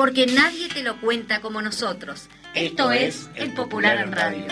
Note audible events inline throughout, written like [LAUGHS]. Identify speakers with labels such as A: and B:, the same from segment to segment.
A: porque nadie te lo cuenta como nosotros. Esto, es El Popular en Radio.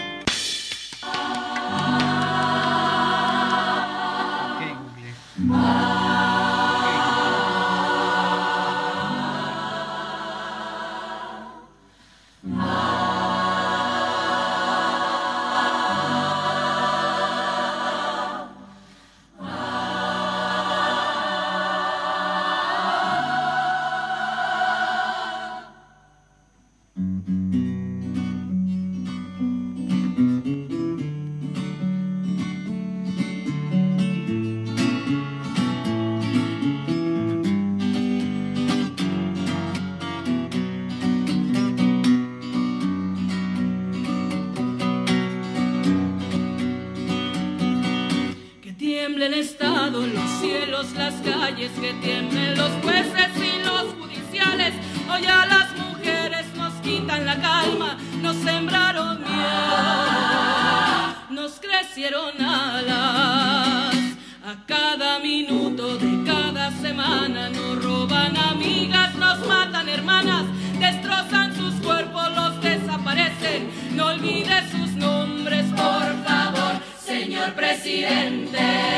A: presidente.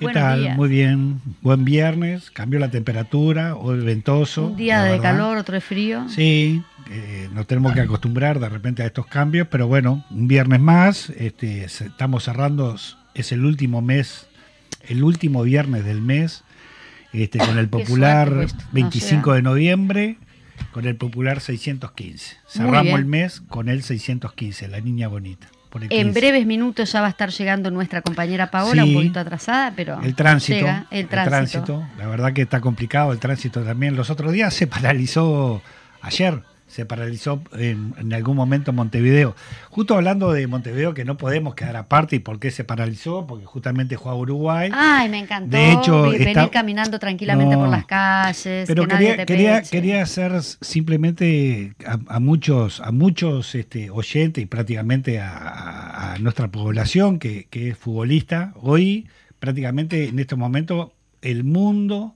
B: ¿Qué tal? Muy bien. Buen viernes. Cambió la temperatura, hoy ventoso.
A: Un día de calor, otro de frío.
B: Sí, eh, nos tenemos que acostumbrar de repente a estos cambios, pero bueno, un viernes más. Este, estamos cerrando, es el último mes, el último viernes del mes, este, con el popular 25 de noviembre con el popular 615. Cerramos el mes con el 615, la niña bonita.
A: En breves minutos ya va a estar llegando nuestra compañera Paola, un poquito atrasada, pero
B: el tránsito, el tránsito. La verdad que está complicado el tránsito también. Los otros días se paralizó ayer se paralizó en, algún momento Montevideo. Justo hablando de Montevideo, que no podemos quedar aparte, ¿y por qué se paralizó? Porque justamente juega Uruguay.
A: Ay, me encantó. De hecho, venir caminando tranquilamente por las calles.
B: Pero quería, quería, quería, hacer simplemente a, muchos, a muchos este, oyentes y prácticamente a, nuestra población que, es futbolista. Hoy, prácticamente en este momento, el mundo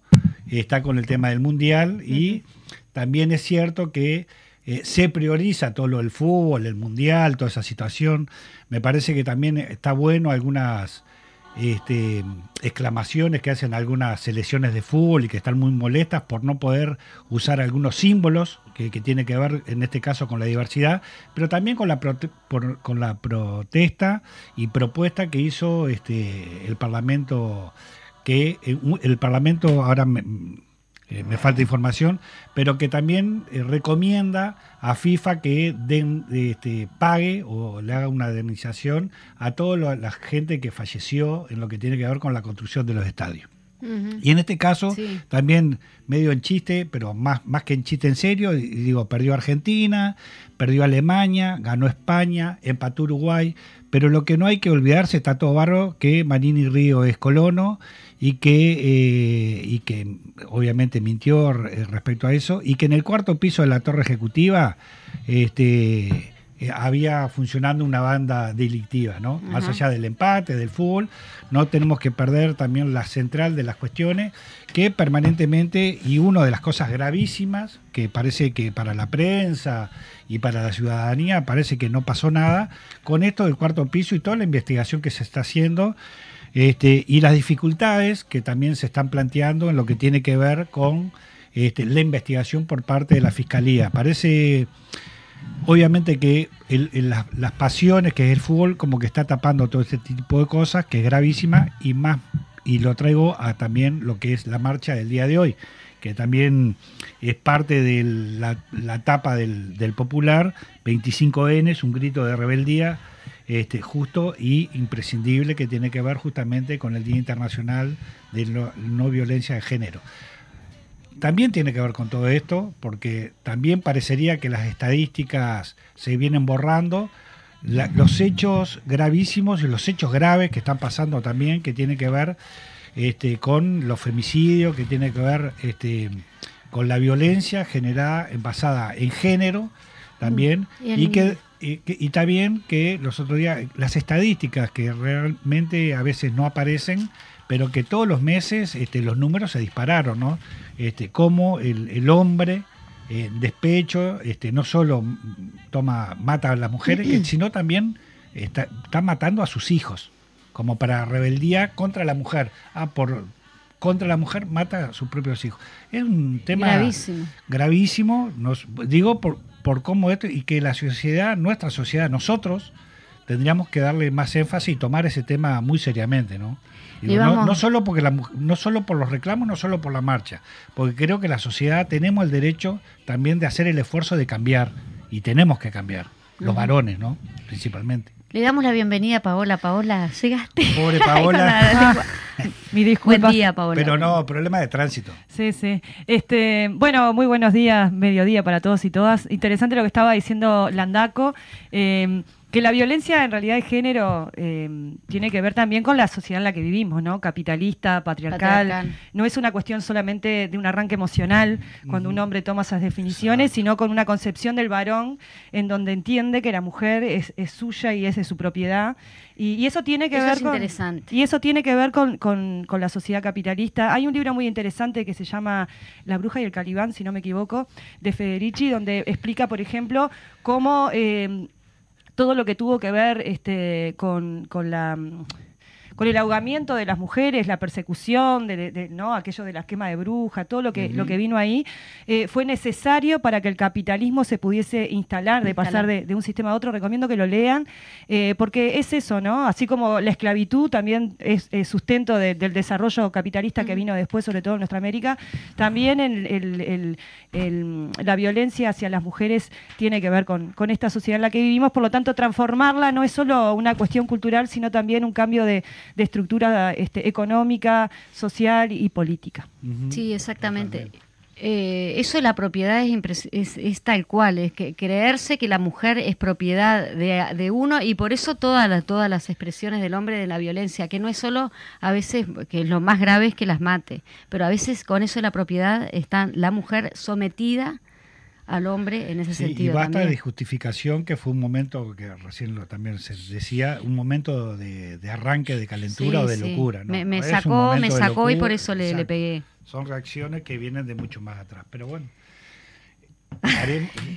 B: está con el tema del mundial y también es cierto que eh, se prioriza todo lo del fútbol, el mundial, toda esa situación. Me parece que también está bueno algunas este, exclamaciones que hacen algunas selecciones de fútbol y que están muy molestas por no poder usar algunos símbolos que, tiene que ver en este caso con la diversidad, pero también con la, con la protesta y propuesta que hizo este, el Parlamento que eh, el Parlamento ahora me, eh, me falta información, pero que también eh, recomienda a FIFA que den, este, pague o le haga una indemnización a toda la gente que falleció en lo que tiene que ver con la construcción de los estadios. Y en este caso, también medio en chiste, pero más, más que en chiste en serio, digo, perdió Argentina, perdió Alemania, ganó España, empató Uruguay, pero lo que no hay que olvidarse, está todo barro, que Manini Río es colono y que, eh, y que obviamente mintió respecto a eso, y que en el cuarto piso de la torre ejecutiva este, eh, había funcionando una banda delictiva, ¿no? Más allá del empate, del fútbol, no tenemos que perder también la central de las cuestiones, que permanentemente, y una de las cosas gravísimas, que parece que para la prensa y para la ciudadanía parece que no pasó nada, con esto del cuarto piso y toda la investigación que se está haciendo, este, y las dificultades que también se están planteando en lo que tiene que ver con este, la investigación por parte de la Fiscalía. Parece obviamente que las pasiones, que es el fútbol, como que está tapando todo este tipo de cosas, que es gravísima, y más, y lo traigo a también lo que es la marcha del día de hoy, que también es parte de la, la etapa del, Popular, 25N, es un grito de rebeldía este, justo y imprescindible que tiene que ver justamente con el Día Internacional de no Violencia de Género también tiene que ver con todo esto, porque también parecería que las estadísticas se vienen borrando. los hechos gravísimos y los hechos graves que están pasando también, que tienen que ver este, con los femicidios, que tiene que ver este, con la violencia generada, basada en género también, mm, y, que, y, también que los otros días, las estadísticas que realmente a veces no aparecen, pero que todos los meses este, los números se dispararon, ¿no? Este, cómo el, hombre en despecho este, no solo toma, mata a las mujeres, [CLEARS THROAT] sino también está, matando a sus hijos, como para rebeldía contra la mujer. Ah, por contra la mujer mata a sus propios hijos. Es un tema gravísimo. Gravísimo, nos, digo por, por cómo esto, y que la sociedad, nuestra sociedad, nosotros, tendríamos que darle más énfasis y tomar ese tema muy seriamente, ¿no? no, solo porque la, no solo por los reclamos, no solo por la marcha, porque creo que la sociedad tenemos el derecho también de hacer el esfuerzo de cambiar y tenemos que cambiar, los varones, ¿no? Principalmente.
C: Le damos la bienvenida a Paola. Paola, llegaste.
B: Pobre [LAUGHS] Paola. [LAUGHS]
C: Mi disculpa.
B: Buen día, Paola. Pero no, problema de tránsito.
D: Sí, sí. Este, bueno, muy buenos días, mediodía para todos y todas. Interesante lo que estaba diciendo Landaco. Eh, que la violencia en realidad de género eh, tiene que ver también con la sociedad en la que vivimos, ¿no? Capitalista, patriarcal. No es una cuestión solamente de un arranque emocional cuando un hombre toma esas definiciones, sino con una concepción del varón en donde entiende que la mujer es, suya y es de su propiedad. Y, eso tiene que ver con. Y eso tiene que ver con, la sociedad capitalista. Hay un libro muy interesante que se llama La bruja y el calibán, si no me equivoco, de Federici, donde explica, por ejemplo, cómo eh, todo lo que tuvo que ver este, con, con la con el ahogamiento de las mujeres, la persecución, de, ¿no? aquello de la quema de bruja, todo lo que, lo que vino ahí, eh, fue necesario para que el capitalismo se pudiese instalar, de pasar de, un sistema a otro. Recomiendo que lo lean, eh, porque es eso, ¿no? Así como la esclavitud también es, sustento del desarrollo capitalista que vino después, sobre todo en nuestra América, también la violencia hacia las mujeres tiene que ver con, con esta sociedad en la que vivimos, por lo tanto, transformarla no es solo una cuestión cultural, sino también un cambio de, de estructura este, económica, social y política.
C: Sí, exactamente. Eh, eso de la propiedad es, es, tal cual, es que creerse que la mujer es propiedad de, uno y por eso todas todas las expresiones del hombre de la violencia, que no es solo a veces, que lo más grave es que las mate, pero a veces con eso de la propiedad está la mujer sometida al hombre en ese sentido.
B: Y basta
C: de
B: justificación que fue un momento que recién lo, también se decía, un momento de, arranque de calentura o de locura.
C: Me, sacó, me sacó y por eso le, le pegué.
B: Son reacciones que vienen de mucho más atrás. Pero bueno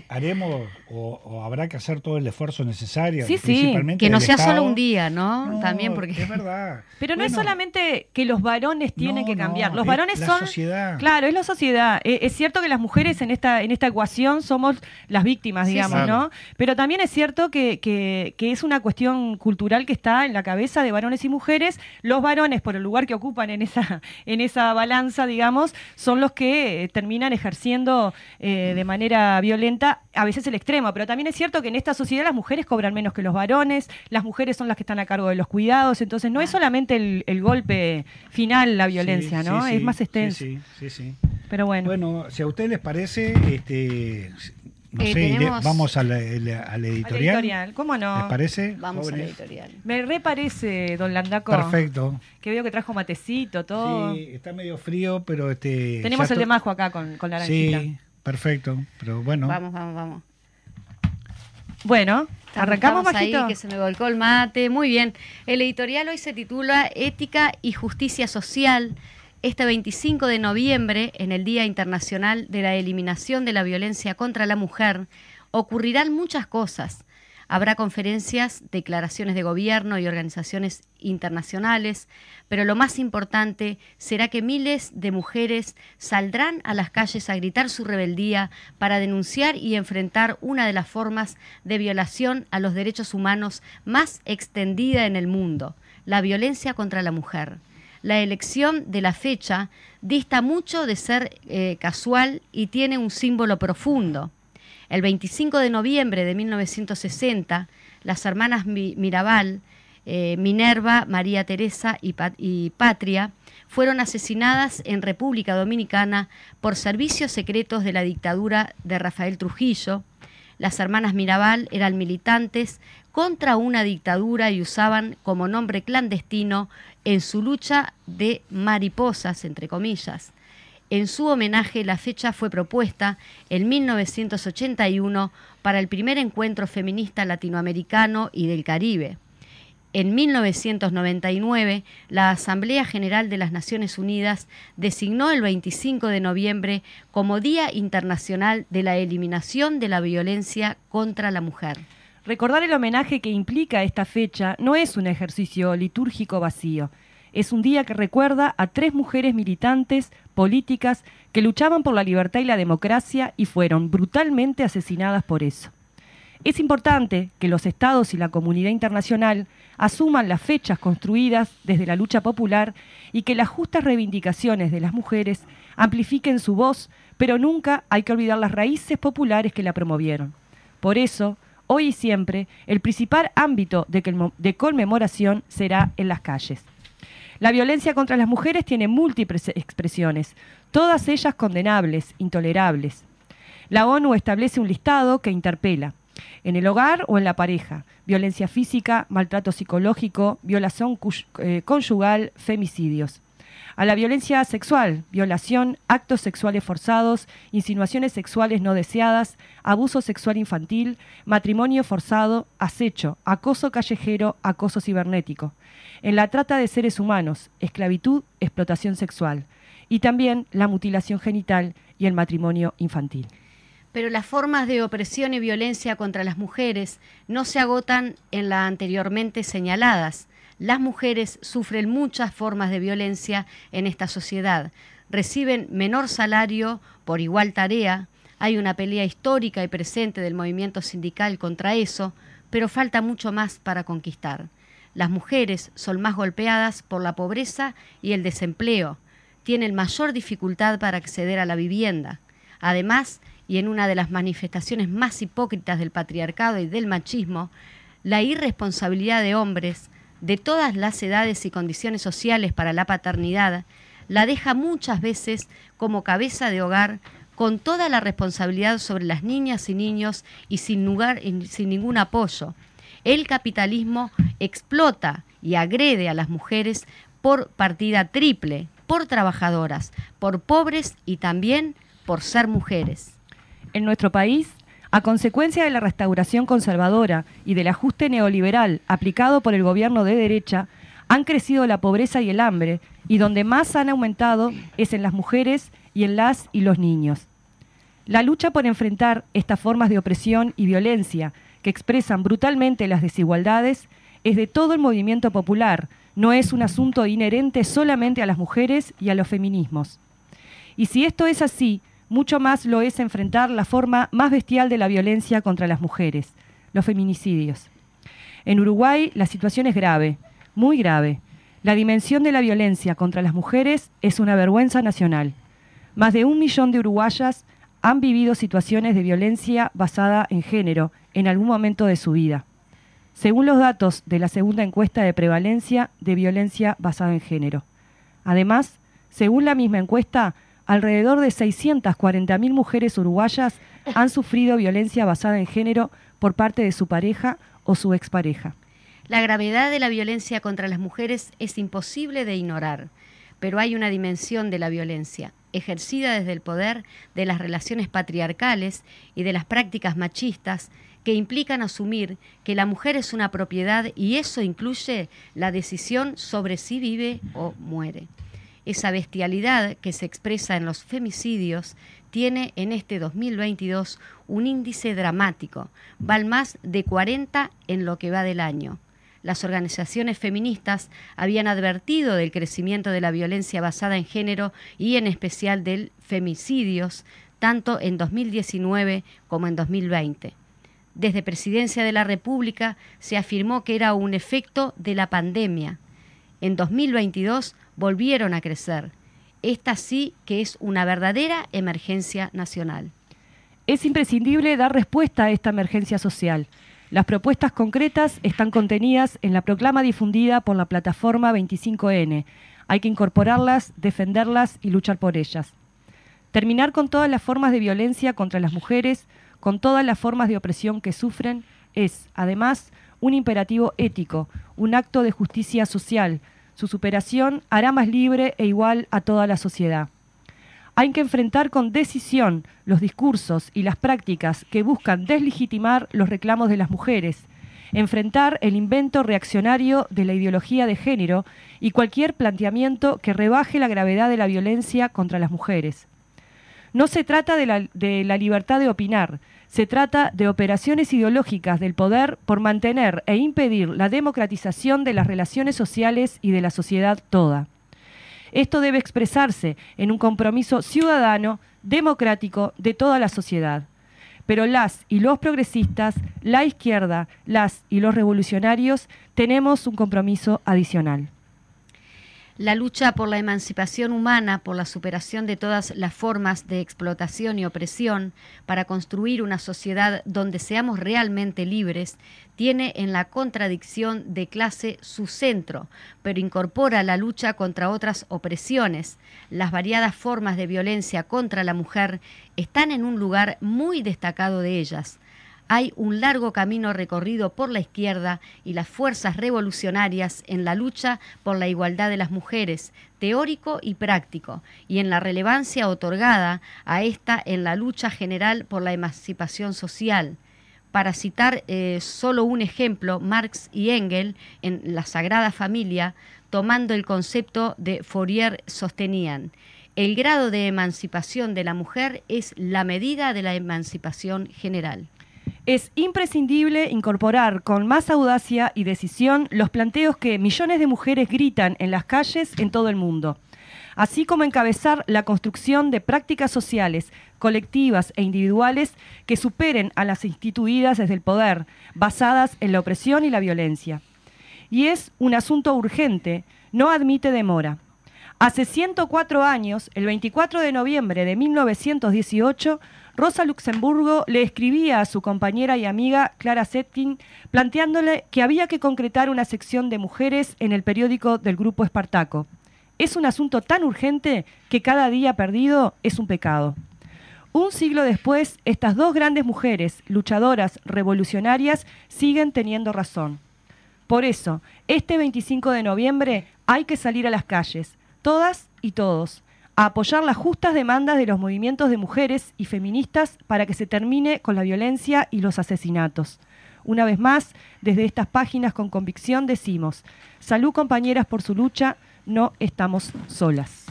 B: haremos, o, habrá que hacer todo el esfuerzo necesario.
C: Sí, sí, que no sea solo un día, ¿no? También porque
B: es verdad. [LAUGHS]
D: Pero no es solamente que los varones tienen que cambiar. los varones
B: la
D: son
B: sociedad.
D: Claro, es la sociedad. Eh, es cierto que las mujeres en esta en esta ecuación somos las víctimas, digamos, ¿no? Pero también es cierto que, que, es una cuestión cultural que está en la cabeza de varones y mujeres. Los varones, por el lugar que ocupan en esa en esa balanza, digamos, son los que eh, terminan ejerciendo eh, de manera violenta, a veces el extremo, pero también es cierto que en esta sociedad las mujeres cobran menos que los varones, las mujeres son las que están a cargo de los cuidados, entonces no es solamente el, golpe final la violencia, ¿no? es más extenso.
B: Sí, sí, sí.
D: Pero bueno.
B: Bueno, si a ustedes les parece, este, no eh, sé, vamos al, editorial.
D: ¿Cómo no?
B: ¿Les parece?
C: Vamos al editorial.
D: Me reparece, don Landaco.
B: Perfecto.
D: Que veo que trajo matecito, todo.
B: Sí, está medio frío, pero este.
D: Tenemos el de Majo acá con, con la
B: Sí, Perfecto, pero bueno.
C: Vamos, vamos, vamos.
D: Bueno, arrancamos,
C: ahí,
D: Majito.
C: que se me volcó el mate. Muy bien. El editorial hoy se titula Ética y Justicia Social. Este 25 de noviembre, en el Día Internacional de la Eliminación de la Violencia contra la Mujer, ocurrirán muchas cosas. Habrá conferencias, declaraciones de gobierno y organizaciones internacionales, pero lo más importante será que miles de mujeres saldrán a las calles a gritar su rebeldía para denunciar y enfrentar una de las formas de violación a los derechos humanos más extendida en el mundo, la violencia contra la mujer. La elección de la fecha dista mucho de ser eh, casual y tiene un símbolo profundo. El 25 de noviembre de 1960, las hermanas Mi- Mirabal, eh, Minerva, María Teresa y Patria fueron asesinadas en República Dominicana por servicios secretos de la dictadura de Rafael Trujillo. Las hermanas Mirabal eran militantes contra una dictadura y usaban como nombre clandestino en su lucha de mariposas, entre comillas. En su homenaje, la fecha fue propuesta en 1981 para el primer encuentro feminista latinoamericano y del Caribe. En 1999, la Asamblea General de las Naciones Unidas designó el 25 de noviembre como Día Internacional de la Eliminación de la Violencia contra la Mujer.
D: Recordar el homenaje que implica esta fecha no es un ejercicio litúrgico vacío. Es un día que recuerda a tres mujeres militantes, políticas, que luchaban por la libertad y la democracia y fueron brutalmente asesinadas por eso. Es importante que los estados y la comunidad internacional asuman las fechas construidas desde la lucha popular y que las justas reivindicaciones de las mujeres amplifiquen su voz, pero nunca hay que olvidar las raíces populares que la promovieron. Por eso, hoy y siempre, el principal ámbito de, conmemoración será en las calles. La violencia contra las mujeres tiene múltiples expresiones, todas ellas condenables, intolerables. La ONU establece un listado que interpela en el hogar o en la pareja, violencia física, maltrato psicológico, violación eh, conyugal, femicidios. A la violencia sexual, violación, actos sexuales forzados, insinuaciones sexuales no deseadas, abuso sexual infantil, matrimonio forzado, acecho, acoso callejero, acoso cibernético. En la trata de seres humanos, esclavitud, explotación sexual. Y también la mutilación genital y el matrimonio infantil.
C: Pero las formas de opresión y violencia contra las mujeres no se agotan en las anteriormente señaladas. Las mujeres sufren muchas formas de violencia en esta sociedad. Reciben menor salario por igual tarea. Hay una pelea histórica y presente del movimiento sindical contra eso, pero falta mucho más para conquistar. Las mujeres son más golpeadas por la pobreza y el desempleo. Tienen mayor dificultad para acceder a la vivienda. Además, y en una de las manifestaciones más hipócritas del patriarcado y del machismo, la irresponsabilidad de hombres de todas las edades y condiciones sociales para la paternidad la deja muchas veces como cabeza de hogar con toda la responsabilidad sobre las niñas y niños y sin, lugar, sin ningún apoyo. El capitalismo explota y agrede a las mujeres por partida triple, por trabajadoras, por pobres y también por ser mujeres.
D: En nuestro país, a consecuencia de la restauración conservadora y del ajuste neoliberal aplicado por el gobierno de derecha, han crecido la pobreza y el hambre, y donde más han aumentado es en las mujeres y en las y los niños. La lucha por enfrentar estas formas de opresión y violencia que expresan brutalmente las desigualdades es de todo el movimiento popular, no es un asunto inherente solamente a las mujeres y a los feminismos. Y si esto es así, mucho más lo es enfrentar la forma más bestial de la violencia contra las mujeres, los feminicidios. En Uruguay la situación es grave, muy grave. La dimensión de la violencia contra las mujeres es una vergüenza nacional. Más de un millón de uruguayas han vivido situaciones de violencia basada en género en algún momento de su vida. Según los datos de la segunda encuesta de prevalencia de violencia basada en género. Además, según la misma encuesta, alrededor de 640.000 mujeres uruguayas han sufrido violencia basada en género por parte de su pareja o su expareja.
C: La gravedad de la violencia contra las mujeres es imposible de ignorar, pero hay una dimensión de la violencia, ejercida desde el poder de las relaciones patriarcales y de las prácticas machistas, que implican asumir que la mujer es una propiedad y eso incluye la decisión sobre si vive o muere. Esa bestialidad que se expresa en los femicidios tiene en este 2022 un índice dramático, va más de 40 en lo que va del año. Las organizaciones feministas habían advertido del crecimiento de la violencia basada en género y en especial del femicidios, tanto en 2019 como en 2020. Desde Presidencia de la República se afirmó que era un efecto de la pandemia. En 2022 volvieron a crecer. Esta sí que es una verdadera emergencia nacional.
D: Es imprescindible dar respuesta a esta emergencia social. Las propuestas concretas están contenidas en la proclama difundida por la plataforma 25N. Hay que incorporarlas, defenderlas y luchar por ellas. Terminar con todas las formas de violencia contra las mujeres, con todas las formas de opresión que sufren, es, además, un imperativo ético, un acto de justicia social. Su superación hará más libre e igual a toda la sociedad. Hay que enfrentar con decisión los discursos y las prácticas que buscan deslegitimar los reclamos de las mujeres, enfrentar el invento reaccionario de la ideología de género y cualquier planteamiento que rebaje la gravedad de la violencia contra las mujeres. No se trata de la, libertad de opinar, se trata de operaciones ideológicas del poder por mantener e impedir la democratización de las relaciones sociales y de la sociedad toda. Esto debe expresarse en un compromiso ciudadano, democrático, de toda la sociedad. Pero las y los progresistas, la izquierda, las y los revolucionarios, tenemos un compromiso adicional.
C: La lucha por la emancipación humana, por la superación de todas las formas de explotación y opresión, para construir una sociedad donde seamos realmente libres, tiene en la contradicción de clase su centro, pero incorpora la lucha contra otras opresiones. Las variadas formas de violencia contra la mujer están en un lugar muy destacado de ellas hay un largo camino recorrido por la izquierda y las fuerzas revolucionarias en la lucha por la igualdad de las mujeres, teórico y práctico, y en la relevancia otorgada a esta en la lucha general por la emancipación social. Para citar eh, solo un ejemplo, Marx y Engel en La Sagrada Familia, tomando el concepto de Fourier, sostenían, el grado de emancipación de la mujer es la medida de la emancipación general
D: es imprescindible incorporar con más audacia y decisión los planteos que millones de mujeres gritan en las calles en todo el mundo, así como encabezar la construcción de prácticas sociales, colectivas e individuales que superen a las instituidas desde el poder, basadas en la opresión y la violencia. Y es un asunto urgente, no admite demora. Hace 104 años, el 24 de noviembre de 1918, Rosa Luxemburgo le escribía a su compañera y amiga Clara Zetkin planteándole que había que concretar una sección de mujeres en el periódico del Grupo Espartaco. Es un asunto tan urgente que cada día perdido es un pecado. Un siglo después, estas dos grandes mujeres, luchadoras, revolucionarias, siguen teniendo razón. Por eso, este 25 de noviembre hay que salir a las calles, todas y todos, a apoyar las justas demandas de los movimientos de mujeres y feministas para que se termine con la violencia y los asesinatos. Una vez más, desde estas páginas con convicción decimos, salud compañeras por su lucha, no estamos solas.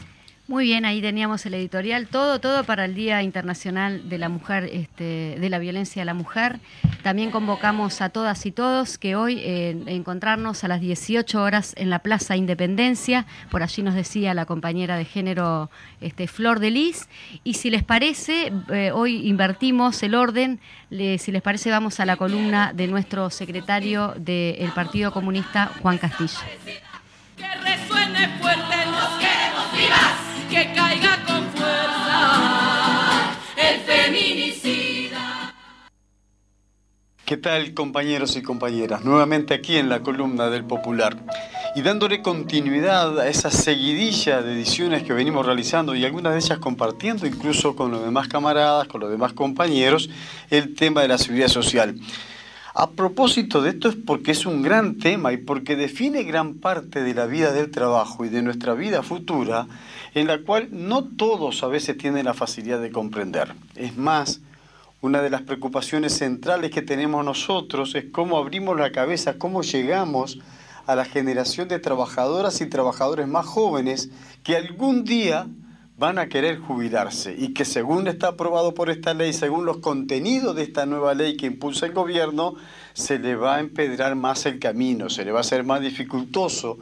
C: Muy bien, ahí teníamos el editorial, todo, todo para el Día Internacional de la Mujer, este, de la Violencia a la Mujer. También convocamos a todas y todos que hoy eh, encontrarnos a las 18 horas en la Plaza Independencia, por allí nos decía la compañera de género este, Flor de Lis, y si les parece, eh, hoy invertimos el orden, si les parece vamos a la columna de nuestro secretario del Partido Comunista, Juan Castillo. Que resuene fuerte, queremos vivas que caiga con fuerza el
E: feminicida. ¿Qué tal compañeros y compañeras? Nuevamente aquí en la columna del Popular y dándole continuidad a esa seguidilla de ediciones que venimos realizando y algunas de ellas compartiendo incluso con los demás camaradas, con los demás compañeros, el tema de la seguridad social. A propósito de esto es porque es un gran tema y porque define gran parte de la vida del trabajo y de nuestra vida futura en la cual no todos a veces tienen la facilidad de comprender. Es más, una de las preocupaciones centrales que tenemos nosotros es cómo abrimos la cabeza, cómo llegamos a la generación de trabajadoras y trabajadores más jóvenes que algún día van a querer jubilarse y que según está aprobado por esta ley, según los contenidos de esta nueva ley que impulsa el gobierno, se le va a empedrar más el camino, se le va a hacer más dificultoso,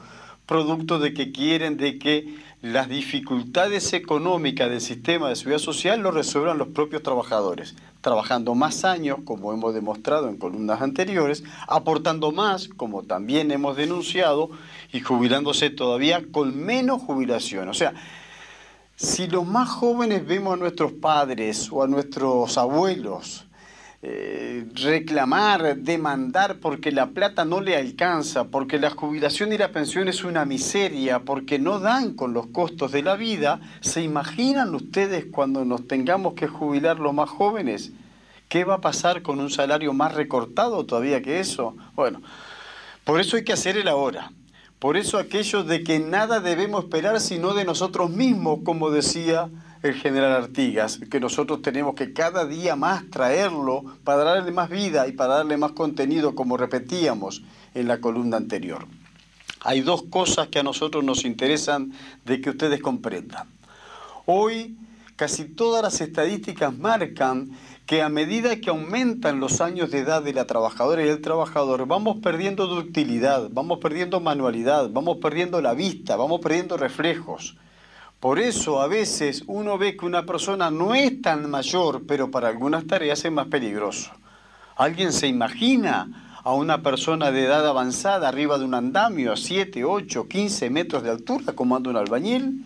E: producto de que quieren de que las dificultades económicas del sistema de seguridad social lo resuelvan los propios trabajadores, trabajando más años, como hemos demostrado en columnas anteriores, aportando más, como también hemos denunciado, y jubilándose todavía con menos jubilación. O sea, si los más jóvenes vemos a nuestros padres o a nuestros abuelos eh, reclamar, demandar porque la plata no le alcanza, porque la jubilación y la pensión es una miseria, porque no dan con los costos de la vida, ¿se imaginan ustedes cuando nos tengamos que jubilar los más jóvenes? ¿Qué va a pasar con un salario más recortado todavía que eso? Bueno, por eso hay que hacer el ahora. Por eso aquello de que nada debemos esperar sino de nosotros mismos, como decía el general Artigas, que nosotros tenemos que cada día más traerlo para darle más vida y para darle más contenido, como repetíamos en la columna anterior. Hay dos cosas que a nosotros nos interesan de que ustedes comprendan. Hoy casi todas las estadísticas marcan que a medida que aumentan los años de edad de la trabajadora y el trabajador, vamos perdiendo ductilidad, vamos perdiendo manualidad, vamos perdiendo la vista, vamos perdiendo reflejos. Por eso a veces uno ve que una persona no es tan mayor, pero para algunas tareas es más peligroso. ¿Alguien se imagina a una persona de edad avanzada arriba de un andamio a 7, 8, 15 metros de altura como anda un albañil?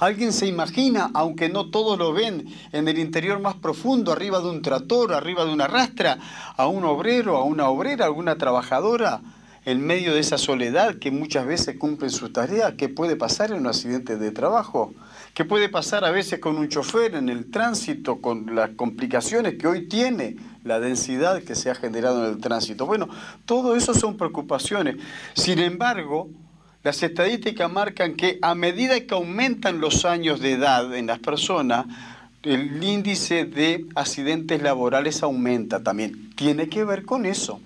E: Alguien se imagina, aunque no todos lo ven, en el interior más profundo, arriba de un trator, arriba de una rastra, a un obrero, a una obrera, a alguna trabajadora, en medio de esa soledad que muchas veces cumple su tarea, ¿qué puede pasar en un accidente de trabajo? ¿Qué puede pasar a veces con un chofer en el tránsito, con las complicaciones que hoy tiene la densidad que se ha generado en el tránsito? Bueno, todo eso son preocupaciones. Sin embargo, las estadísticas marcan que a medida que aumentan los años de edad en las personas, el índice de accidentes laborales aumenta también. Tiene que ver con eso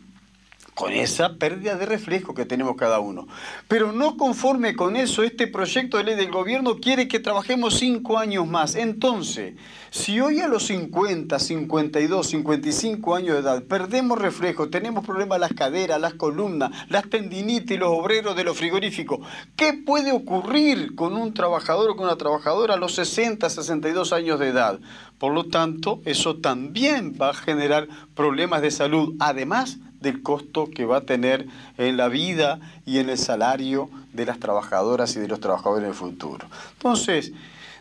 E: con esa pérdida de reflejo que tenemos cada uno. Pero no conforme con eso, este proyecto de ley del gobierno quiere que trabajemos cinco años más. Entonces, si hoy a los 50, 52, 55 años de edad perdemos reflejo, tenemos problemas las caderas, las columnas, las tendinitis, los obreros de los frigoríficos, ¿qué puede ocurrir con un trabajador o con una trabajadora a los 60, 62 años de edad? Por lo tanto, eso también va a generar problemas de salud, además del costo que va a tener en la vida y en el salario de las trabajadoras y de los trabajadores en el futuro. Entonces,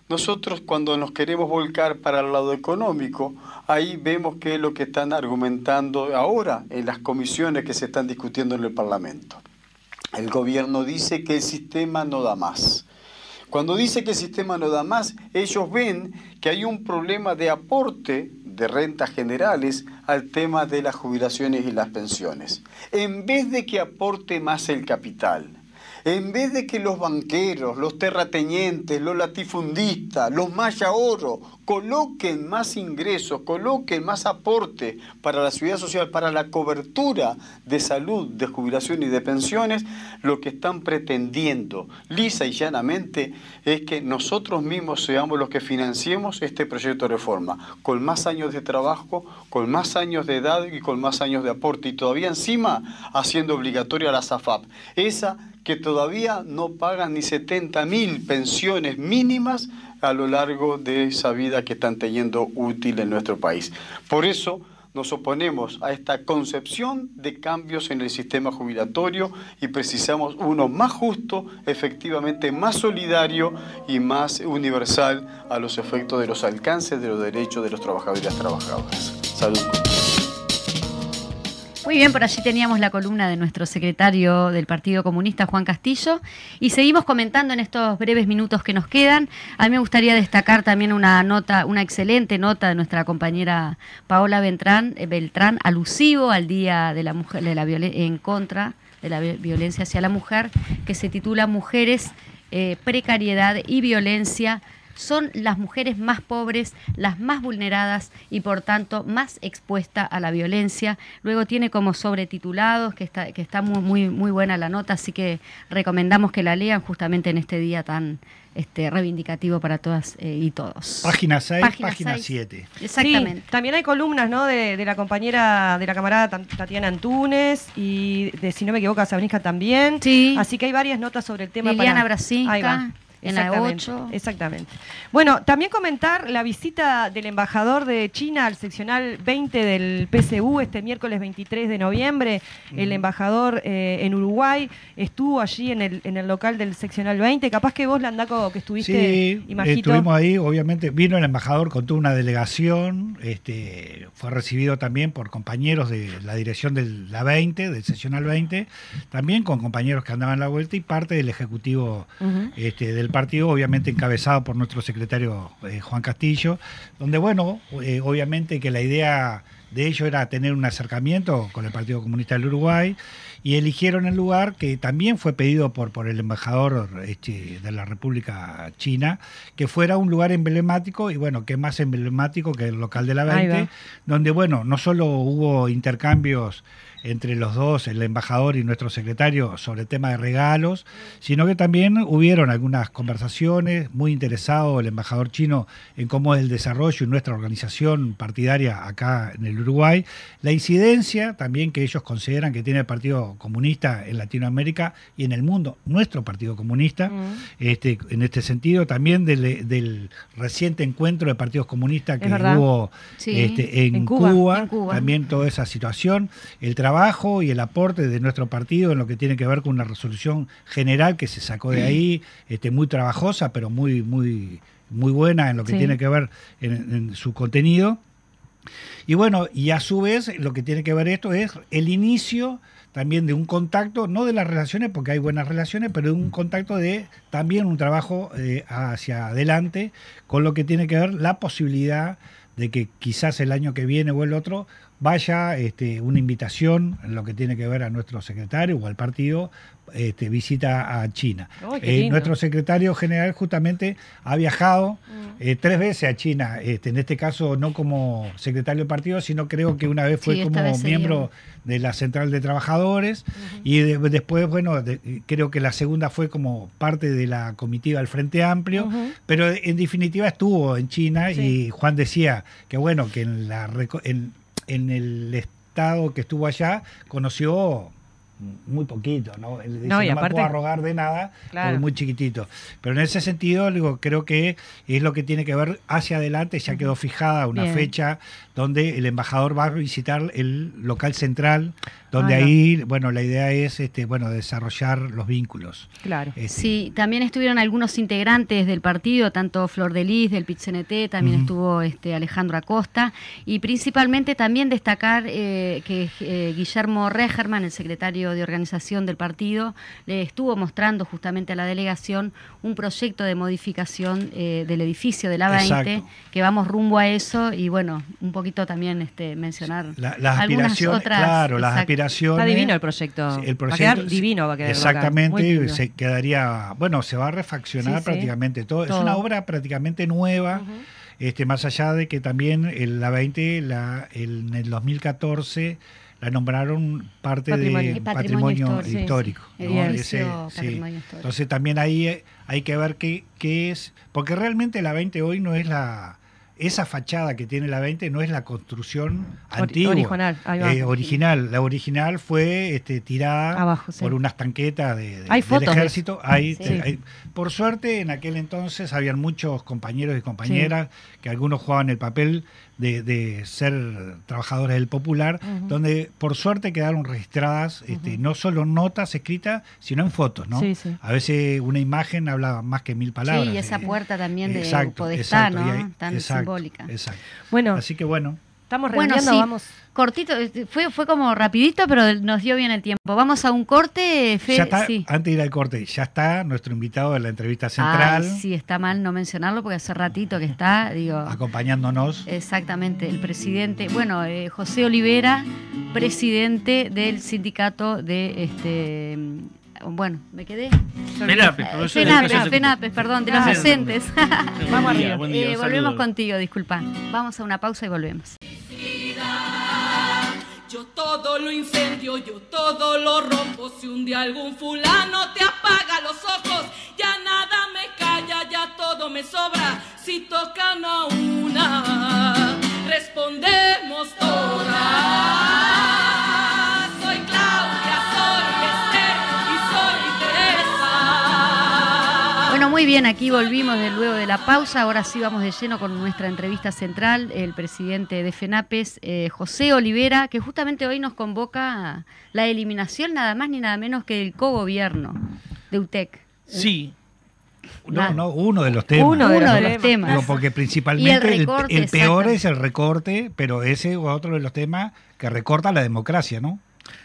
E: nosotros cuando nos queremos volcar para el lado económico, ahí vemos que es lo que están argumentando ahora en las comisiones que se están discutiendo en el Parlamento. El gobierno dice que el sistema no da más. Cuando dice que el sistema no da más, ellos ven que hay un problema de aporte de rentas generales al tema de las jubilaciones y las pensiones. En vez de que aporte más el capital, en vez de que los banqueros, los terratenientes, los latifundistas, los maya oro coloquen más ingresos, coloquen más aporte para la seguridad social, para la cobertura de salud, de jubilación y de pensiones, lo que están pretendiendo lisa y llanamente es que nosotros mismos seamos los que financiemos este proyecto de reforma, con más años de trabajo, con más años de edad y con más años de aporte, y todavía encima haciendo obligatoria la SAFAP. Esa que todavía no pagan ni 70 mil pensiones mínimas a lo largo de esa vida que están teniendo útil en nuestro país. Por eso nos oponemos a esta concepción de cambios en el sistema jubilatorio y precisamos uno más justo, efectivamente más solidario y más universal a los efectos de los alcances de los derechos de los trabajadores y las trabajadoras. Salud.
C: Muy bien, por allí teníamos la columna de nuestro secretario del Partido Comunista, Juan Castillo, y seguimos comentando en estos breves minutos que nos quedan. A mí me gustaría destacar también una nota, una excelente nota de nuestra compañera Paola Beltrán, eh, Beltrán alusivo al Día de la Mujer de la en contra de la violencia hacia la mujer, que se titula Mujeres, eh, precariedad y violencia son las mujeres más pobres, las más vulneradas y por tanto más expuestas a la violencia. Luego tiene como sobretitulados, que está, que está muy, muy, muy buena la nota, así que recomendamos que la lean justamente en este día tan este, reivindicativo para todas eh, y todos.
B: Página 6, página, 7.
D: Exactamente. también hay columnas ¿no? de, la compañera, de la camarada Tatiana Antunes y de, si no me equivoco, Sabriska también.
C: Sí.
D: Así que hay varias notas sobre el tema.
C: Liliana para... Brasil.
D: En la 8. Exactamente. Bueno, también comentar la visita del embajador de China al seccional 20 del PCU este miércoles 23 de noviembre. El embajador eh, en Uruguay estuvo allí en el, en el local del seccional 20. Capaz que vos, Landaco, que estuviste,
B: sí, estuvimos ahí, obviamente. Vino el embajador con toda una delegación. Este, fue recibido también por compañeros de la dirección de la 20, del seccional 20. También con compañeros que andaban la vuelta y parte del ejecutivo este, del partido, obviamente encabezado por nuestro secretario eh, Juan Castillo, donde, bueno, eh, obviamente que la idea de ello era tener un acercamiento con el Partido Comunista del Uruguay y eligieron el lugar que también fue pedido por, por el embajador este, de la República China, que fuera un lugar emblemático y bueno, que más emblemático que el local de la 20, donde bueno, no solo hubo intercambios entre los dos, el embajador y nuestro secretario, sobre el tema de regalos, sino que también hubieron algunas conversaciones, muy interesado el embajador chino en cómo es el desarrollo y nuestra organización partidaria acá en el Uruguay, la incidencia también que ellos consideran que tiene el Partido Comunista en Latinoamérica y en el mundo, nuestro Partido Comunista, mm. este, en este sentido también del, reciente encuentro de partidos comunistas que hubo este, en, Cuba, también toda esa situación, el trabajo trabajo y el aporte de nuestro partido en lo que tiene que ver con una resolución general que se sacó de ahí, este, muy trabajosa, pero muy, muy, muy buena en lo que tiene que ver en, su contenido. Y bueno, y a su vez lo que tiene que ver esto es el inicio también de un contacto, no de las relaciones, porque hay buenas relaciones, pero de un contacto de también un trabajo eh, hacia adelante, con lo que tiene que ver la posibilidad de que quizás el año que viene o el otro vaya este, una invitación en lo que tiene que ver a nuestro secretario o al partido este, visita a China. Eh, nuestro secretario general justamente ha viajado mm. eh, tres veces a China, este, en este caso no como secretario del partido, sino creo que una vez fue como miembro de la Central de Trabajadores y después, bueno, creo que la segunda fue como parte de la comitiva del Frente Amplio, pero en definitiva estuvo en China y Juan decía que bueno, que en, la, en, en el estado que estuvo allá conoció muy poquito, ¿no? no, me puedo arrogar de nada, muy chiquitito. Pero en ese sentido, digo, creo que es lo que tiene que ver hacia adelante, ya quedó fijada una fecha donde el embajador va a visitar el local central, donde ahí, bueno, la idea es este, bueno, desarrollar los vínculos.
C: Claro. Este. Sí, también estuvieron algunos integrantes del partido, tanto Flor de Lis, del PITCNT, también estuvo este, Alejandro Acosta, y principalmente también destacar eh, que eh, Guillermo Regerman, el secretario de organización del partido, le estuvo mostrando justamente a la delegación un proyecto de modificación eh, del edificio de la 20, que vamos rumbo a eso, y bueno, un poquito también este, mencionar
B: la, las aspiraciones, otras. Claro, las aspiraciones.
D: Está divino el proyecto.
B: El proyecto
D: va a quedar divino, va a quedar
B: Exactamente, se quedaría, bueno, se va a refaccionar prácticamente todo. Es una obra prácticamente nueva. Este, más allá de que también en la 20, la, en el 2014 la nombraron parte de patrimonio, histórico. Entonces también ahí hay que ver qué, qué es, porque realmente la 20 hoy no es la, esa fachada que tiene la 20 no es la construcción antigua. Original, eh, original. La original fue este, tirada por unas tanquetas de, del ejército. por suerte, en aquel entonces habían muchos compañeros y compañeras que algunos jugaban el papel de, ser trabajadores del Popular, donde por suerte quedaron registradas este, no solo notas escritas, sino en fotos, ¿no? A veces una imagen habla más que mil palabras.
C: Sí, y esa puerta también de exacto, ¿no? Tan simbólica.
B: Exacto. Bueno, así que bueno.
D: Estamos bueno, vamos.
C: Cortito, este, fue, fue como rapidito, pero nos dio bien el tiempo. Vamos a un corte,
B: Antes de ir al corte, ya está nuestro invitado de la entrevista central.
C: sí, está mal no mencionarlo porque hace ratito que está, digo.
B: Acompañándonos.
C: Exactamente, el presidente, bueno, eh, José Olivera, presidente del sindicato de este bueno, me quedé. FENAPES, FENAPES, FENAPES, perdón, de los docentes. [LAUGHS] Vamos arriba. Eh, volvemos contigo, disculpa. Vamos a una pausa y volvemos.
A: Yo todo lo incendio, yo todo lo rompo. Si un día algún fulano te apaga los ojos, ya nada me calla, ya todo me sobra. Si tocan a una, respondemos todas.
C: Muy bien, aquí volvimos de luego de la pausa. Ahora sí vamos de lleno con nuestra entrevista central, el presidente de FENAPES, eh, José Olivera, que justamente hoy nos convoca la eliminación nada más ni nada menos que del cogobierno de UTEC.
B: Sí. No, no, uno de los temas.
C: Uno de, los, temas.
B: porque principalmente el, peor es el recorte, pero ese es otro de los temas que recorta la democracia, ¿no?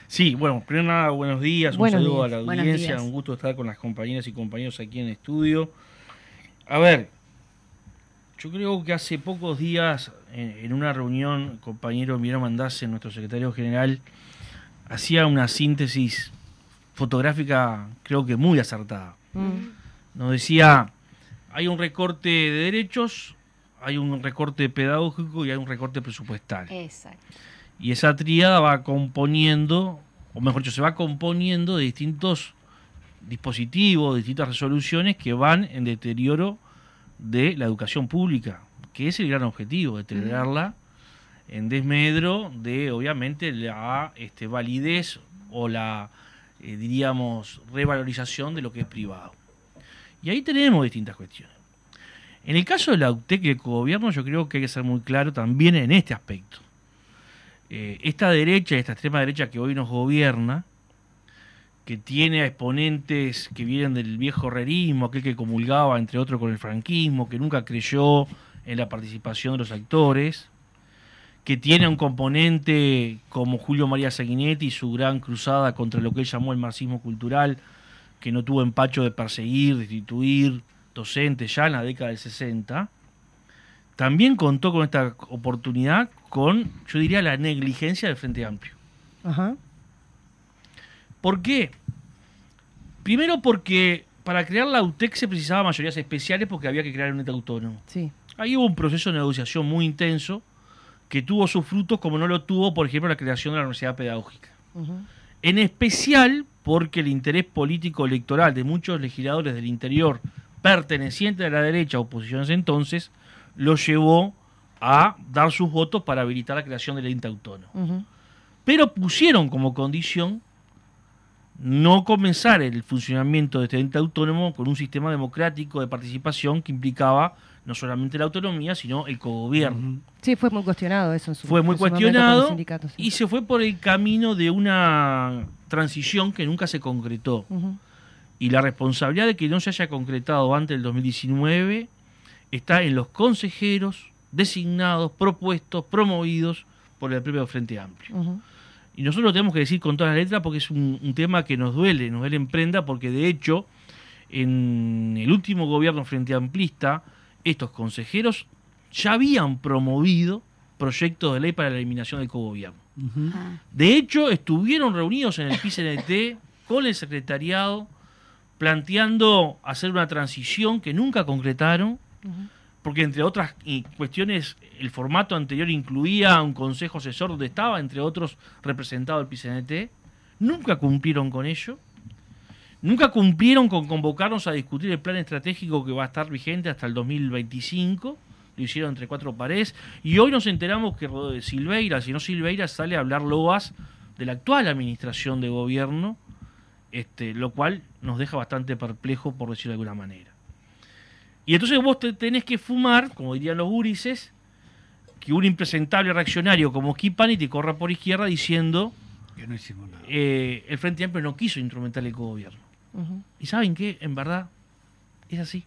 F: Sí, bueno, primero nada, buenos días, un saludo a la audiencia, un gusto estar con las compañeras y compañeros aquí en el estudio. A ver, yo creo que hace pocos días, en, una reunión, el compañero Miguel Mandase, nuestro secretario general, hacía una síntesis fotográfica, creo que muy acertada. Mm. Nos decía, hay un recorte de derechos, hay un recorte pedagógico y hay un recorte presupuestal. Exacto. Y esa tríada va componiendo, o mejor dicho, se va componiendo de distintos dispositivos, de distintas resoluciones que van en deterioro de la educación pública, que es el gran objetivo, deteriorarla en desmedro de, obviamente, la este, validez o la, eh, diríamos, revalorización de lo que es privado. Y ahí tenemos distintas cuestiones. En el caso de la UTEC y el gobierno, yo creo que hay que ser muy claro también en este aspecto. Eh, esta derecha, esta extrema derecha que hoy nos gobierna, que tiene a exponentes que vienen del viejo herrerismo, aquel que comulgaba, entre otros, con el franquismo, que nunca creyó en la participación de los actores, que tiene un componente como Julio María Sanguinetti su gran cruzada contra lo que él llamó el marxismo cultural, que no tuvo empacho de perseguir, destituir docentes ya en la década del 60, también contó con esta oportunidad con, yo diría, la negligencia del Frente Amplio. Ajá. ¿Por qué? Primero porque para crear la UTEC se precisaba mayorías especiales porque había que crear un ente autónomo. Sí. Ahí hubo un proceso de negociación muy intenso que tuvo sus frutos como no lo tuvo, por ejemplo, la creación de la Universidad Pedagógica. En especial porque el interés político electoral de muchos legisladores del interior pertenecientes a la derecha, oposiciones entonces, lo llevó a dar sus votos para habilitar la creación del ente autónomo. Pero pusieron como condición no comenzar el funcionamiento de este ente autónomo con un sistema democrático de participación que implicaba no solamente la autonomía, sino el cogobierno.
D: Sí, fue muy cuestionado eso. En su,
F: fue muy cuestionado y se fue por el camino de una transición que nunca se concretó. Y la responsabilidad de que no se haya concretado antes del 2019 está en los consejeros designados, propuestos, promovidos por el propio Frente Amplio. Y nosotros lo tenemos que decir con todas las letras porque es un, tema que nos duele, nos duele en prenda, porque de hecho, en el último gobierno Frente Amplista, estos consejeros ya habían promovido proyectos de ley para la eliminación del cogobierno. Ah. De hecho, estuvieron reunidos en el PCNT con el secretariado planteando hacer una transición que nunca concretaron porque entre otras cuestiones el formato anterior incluía un consejo asesor donde estaba, entre otros, representado el PCNT. Nunca cumplieron con ello. Nunca cumplieron con convocarnos a discutir el plan estratégico que va a estar vigente hasta el 2025. Lo hicieron entre cuatro paredes. Y hoy nos enteramos que Silveira, si no Silveira, sale a hablar loas de la actual administración de gobierno, este, lo cual nos deja bastante perplejo, por decirlo de alguna manera. Y entonces vos te tenés que fumar, como dirían los gurises, que un impresentable reaccionario como Kipani te corra por izquierda diciendo que no hicimos nada. Eh, el Frente Amplio no quiso instrumentar el gobierno. Y saben qué, en verdad, es así.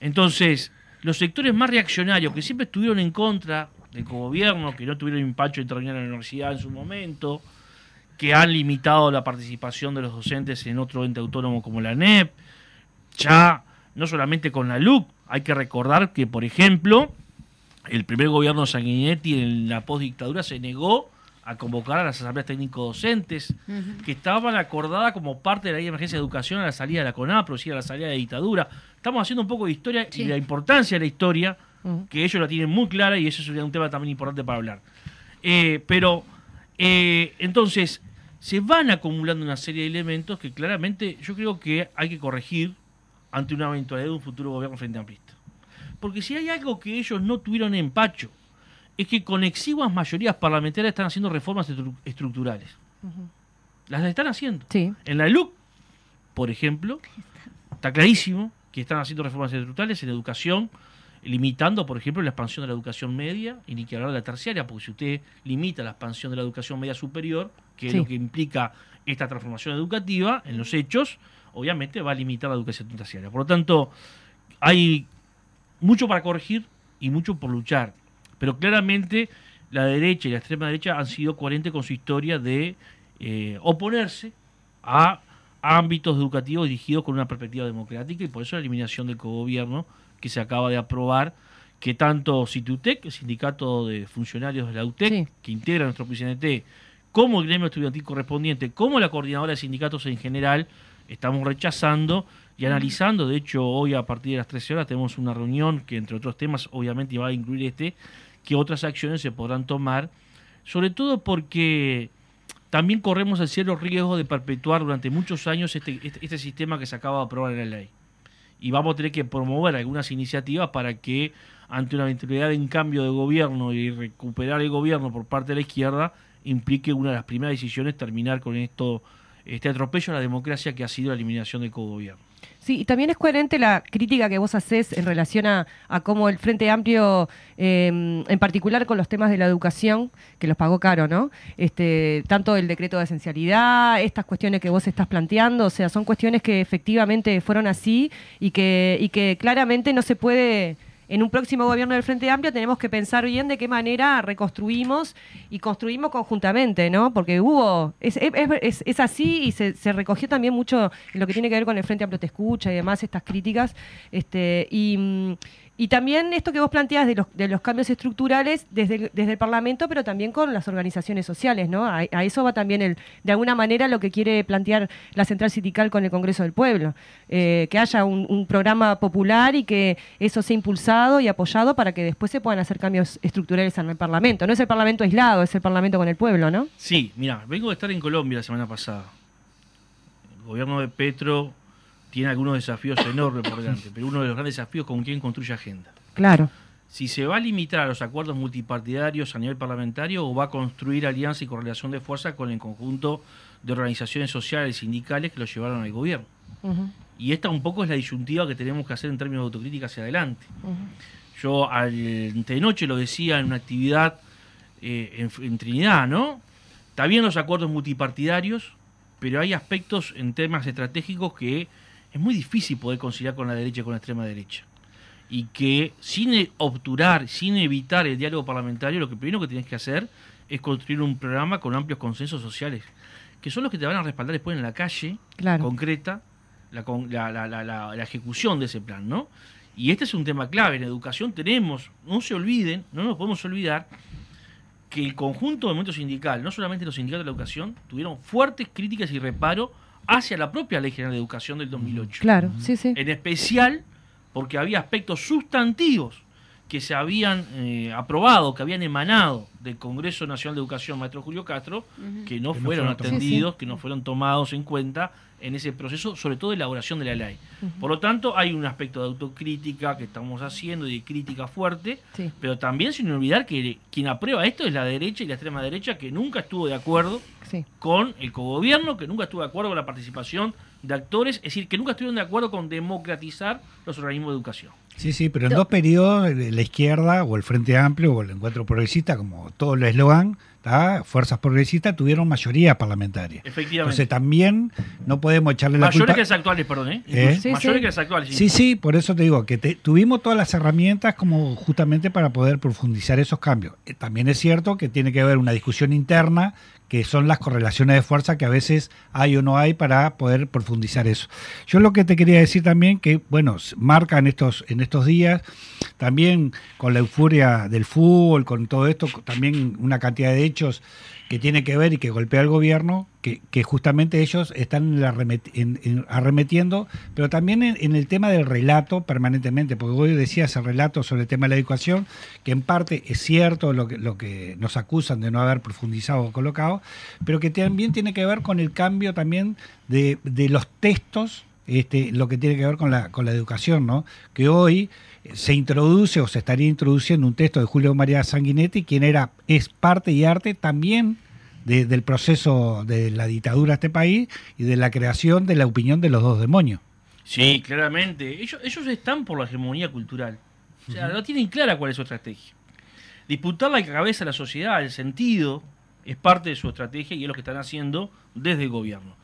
F: Entonces, los sectores más reaccionarios que siempre estuvieron en contra del gobierno, que no tuvieron empacho de intervenir en la universidad en su momento, que han limitado la participación de los docentes en otro ente autónomo como la NEP, ya no solamente con la LUC, hay que recordar que, por ejemplo, el primer gobierno Sanguinetti en la postdictadura se negó a convocar a las asambleas técnico-docentes, que estaban acordadas como parte de la ley de emergencia de educación a la salida de la CONAPRO, a la salida de dictadura. Estamos haciendo un poco de historia y la importancia de la historia, que ellos la tienen muy clara y eso sería un tema también importante para hablar. Eh, pero, eh, entonces, se van acumulando una serie de elementos que claramente yo creo que hay que corregir ante una eventualidad de un futuro gobierno frente amplista. Porque si hay algo que ellos no tuvieron empacho, es que con exiguas mayorías parlamentarias están haciendo reformas estructurales. Las están haciendo. En la LUC, por ejemplo, está clarísimo que están haciendo reformas estructurales en educación, limitando, por ejemplo, la expansión de la educación media y ni que hablar de la terciaria, porque si usted limita la expansión de la educación media superior, que es lo que implica esta transformación educativa en los hechos, obviamente va a limitar la educación terciaria. Por lo tanto, hay mucho para corregir y mucho por luchar. Pero claramente la derecha y la extrema derecha han sido coherentes con su historia de eh, oponerse a ámbitos educativos dirigidos con una perspectiva democrática y por eso la eliminación del cogobierno que se acaba de aprobar, que tanto CITUTEC, el sindicato de funcionarios de la UTEC, que integra nuestro PCNT, como el gremio estudiantil correspondiente, como la coordinadora de sindicatos en general, estamos rechazando y analizando. De hecho, hoy a partir de las 13 horas tenemos una reunión que, entre otros temas, obviamente va a incluir este, que otras acciones se podrán tomar, sobre todo porque también corremos el cierto riesgo de perpetuar durante muchos años este, este, este, sistema que se acaba de aprobar en la ley. Y vamos a tener que promover algunas iniciativas para que, ante una eventualidad en cambio de gobierno y recuperar el gobierno por parte de la izquierda, implique una de las primeras decisiones terminar con esto, este atropello a la democracia que ha sido la eliminación del cogobierno.
D: Sí, y también es coherente la crítica que vos haces en relación a, cómo el Frente Amplio, em, en particular con los temas de la educación, que los pagó caro, ¿no? Este, tanto el decreto de esencialidad, estas cuestiones que vos estás planteando, o sea, son cuestiones que efectivamente fueron así y que, y que claramente no se puede en un próximo gobierno del Frente Amplio tenemos que pensar bien de qué manera reconstruimos y construimos conjuntamente, ¿no? Porque hubo, es, así y se, se, recogió también mucho en lo que tiene que ver con el Frente Amplio Te Escucha y demás, estas críticas. Este, y, mm, y también esto que vos planteas de los, de los cambios estructurales desde el, desde el Parlamento, pero también con las organizaciones sociales, ¿no? A, eso va también, el, de alguna manera, lo que quiere plantear la Central Sindical con el Congreso del Pueblo. Eh, que haya un, programa popular y que eso sea impulsado y apoyado para que después se puedan hacer cambios estructurales en el Parlamento. No es el Parlamento aislado, es el Parlamento con el pueblo, ¿no?
F: Sí, mira, vengo de estar en Colombia la semana pasada. El gobierno de Petro tiene algunos desafíos enormes por delante, pero uno de los grandes desafíos es con quién construye agenda.
D: Claro.
F: Si se va a limitar a los acuerdos multipartidarios a nivel parlamentario o va a construir alianza y correlación de fuerza con el conjunto de organizaciones sociales y sindicales que lo llevaron al gobierno. Y esta un poco es la disyuntiva que tenemos que hacer en términos de autocrítica hacia adelante. Yo al, de noche lo decía en una actividad eh, en, en Trinidad, ¿no? Está bien los acuerdos multipartidarios, pero hay aspectos en temas estratégicos que es muy difícil poder conciliar con la derecha y con la extrema derecha. Y que sin obturar, sin evitar el diálogo parlamentario, lo que primero que tienes que hacer es construir un programa con amplios consensos sociales, que son los que te van a respaldar después en la calle concreta la, la, la, la, ejecución de ese plan, ¿no? Y este es un tema clave. En educación tenemos, no se olviden, no nos podemos olvidar que el conjunto del movimiento sindical, no solamente los sindicatos de la educación, tuvieron fuertes críticas y reparo hacia la propia Ley General de Educación del 2008.
D: Claro, sí, sí.
F: En especial porque había aspectos sustantivos que se habían eh, aprobado, que habían emanado del Congreso Nacional de Educación, maestro Julio Castro, que no fueron atendidos, que no fueron tomados en cuenta en ese proceso, sobre todo de elaboración de la ley. Por lo tanto, hay un aspecto de autocrítica que estamos haciendo y de crítica fuerte, pero también sin olvidar que quien aprueba esto es la derecha y la extrema derecha, que nunca estuvo de acuerdo con el cogobierno, que nunca estuvo de acuerdo con la participación de actores, es decir, que nunca estuvieron de acuerdo con democratizar los organismos de educación.
B: Sí, sí, pero en dos periodos, la izquierda o el Frente Amplio o el Encuentro Progresista, como todo el eslogan, fuerzas progresistas tuvieron mayoría parlamentaria.
F: Efectivamente.
B: Entonces también no podemos echarle la
F: culpa. Mayores que las actuales, perdón, ¿eh? ¿Eh?
B: Mayores que las actuales. Sí. sí, por eso te digo que tuvimos todas las herramientas como justamente para poder profundizar esos cambios. Eh, también es cierto que tiene que haber una discusión interna que son las correlaciones de fuerza que a veces hay o no hay para poder profundizar eso. Yo lo que te quería decir también que, bueno, marca en estos, en estos días, también con la euforia del fútbol, con todo esto, también una cantidad de hechos que tiene que ver y que golpea al gobierno, que, justamente ellos están arremetiendo, pero también en, el tema del relato permanentemente, porque hoy decía ese relato sobre el tema de la educación, que en parte es cierto lo que, lo que nos acusan de no haber profundizado o colocado, pero que también tiene que ver con el cambio también de, de los textos, este, lo que tiene que ver con la, con la educación, ¿no? que hoy se introduce o se estaría introduciendo un texto de Julio María Sanguinetti, quien era, es parte y arte también del proceso de la dictadura de este país y de la creación de la opinión de los dos demonios.
F: Sí, claramente. Ellos, ellos están por la hegemonía cultural. O sea, no tienen clara cuál es su estrategia. Disputar la cabeza de la sociedad, el sentido, es parte de su estrategia y es lo que están haciendo desde el gobierno.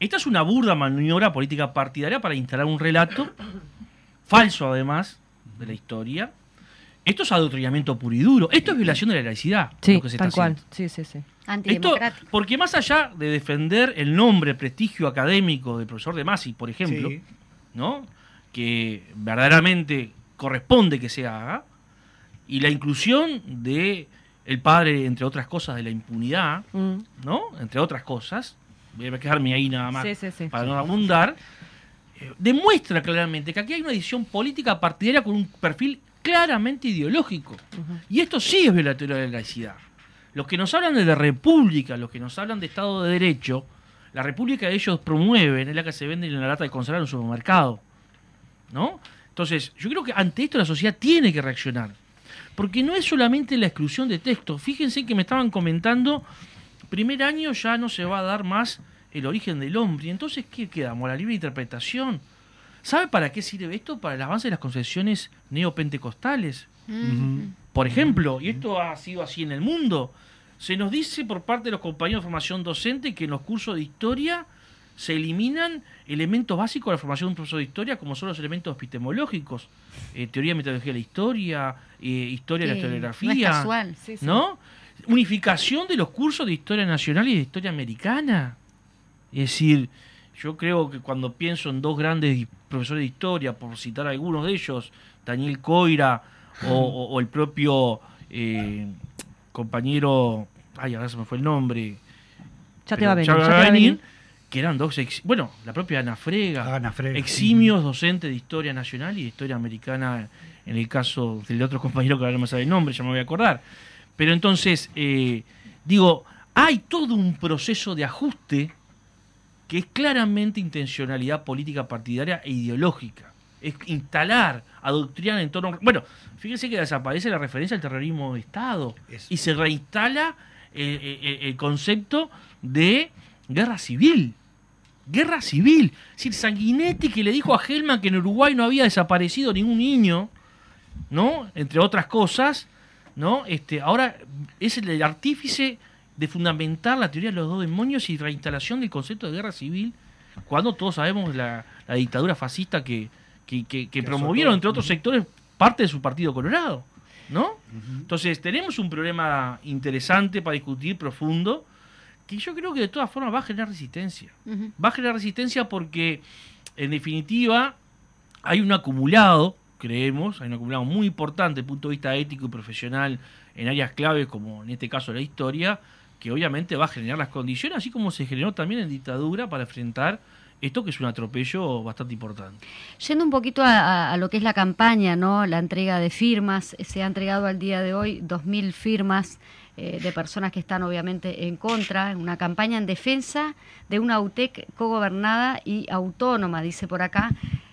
F: Esta es una burda maniobra política partidaria para instalar un relato, [COUGHS] falso además, de la historia. Esto es adoctrinamiento puro y duro. Esto es violación de la laicidad.
D: Sí, tal cual. Sí, sí, sí.
F: Esto, porque más allá de defender el nombre, el prestigio académico del profesor de Masi, por ejemplo, ¿no? que verdaderamente corresponde que se haga, y la inclusión de el padre, entre otras cosas, de la impunidad, mm. ¿no? Entre otras cosas, voy a quedarme ahí nada más para no abundar, eh, demuestra claramente que aquí hay una edición política partidaria con un perfil claramente ideológico. Y esto sí es violatorio de la laicidad. Los que nos hablan de la república, los que nos hablan de Estado de Derecho, la república que ellos promueven es la que se vende en la lata de conservar en un supermercado. ¿No? Entonces, yo creo que ante esto la sociedad tiene que reaccionar. Porque no es solamente la exclusión de texto. Fíjense que me estaban comentando, primer año ya no se va a dar más el origen del hombre. Entonces, ¿qué quedamos? La libre interpretación. ¿Sabe para qué sirve esto? Para el avance de las concepciones neopentecostales. Por ejemplo, y esto ha sido así en el mundo, se nos dice por parte de los compañeros de formación docente que en los cursos de historia se eliminan elementos básicos de la formación de un profesor de historia, como son los elementos epistemológicos, eh, teoría y metodología de la historia, eh, historia de la historiografía, no, Unificación de los cursos de historia nacional y de historia americana. Es decir, yo creo que cuando pienso en dos grandes profesores de historia, por citar algunos de ellos, Daniel Coira o, el propio eh, compañero, ay, ahora se me fue el nombre.
D: Ya te va a venir.
F: que eran dos, bueno, la propia Ana Frega, eximios docentes de historia nacional y de historia americana, en el caso del otro compañero que ahora no me sabe el nombre, ya me voy a acordar. Pero entonces, eh, digo, hay todo un proceso de ajuste que es claramente intencionalidad política partidaria e ideológica. Es instalar, adoctrinar en torno... Bueno, fíjense que desaparece la referencia al terrorismo de Estado y se reinstala el, concepto de guerra civil. Guerra civil. Es decir, Sanguinetti que le dijo a Helman que en Uruguay no había desaparecido ningún niño, ¿no? Entre otras cosas, ¿no? Este, ahora es el artífice de fundamentar la teoría de los dos demonios y reinstalación del concepto de guerra civil, cuando todos sabemos la, dictadura fascista que, que, promovieron, entre otros sectores, parte de su partido colorado. ¿No? Entonces, tenemos un problema interesante para discutir, profundo, que yo creo que de todas formas va a generar resistencia. Va a generar resistencia porque, en definitiva, hay un acumulado, creemos, hay un acumulado muy importante desde el punto de vista ético y profesional en áreas claves, como en este caso la historia, que obviamente va a generar las condiciones, así como se generó también en dictadura para enfrentar esto que es un atropello bastante importante.
C: Yendo un poquito a, lo que es la campaña, ¿no? La entrega de firmas, se ha entregado al día de hoy 2.000 firmas eh, de personas que están obviamente en contra, en una campaña en defensa de una UTEC cogobernada y autónoma, dice por acá,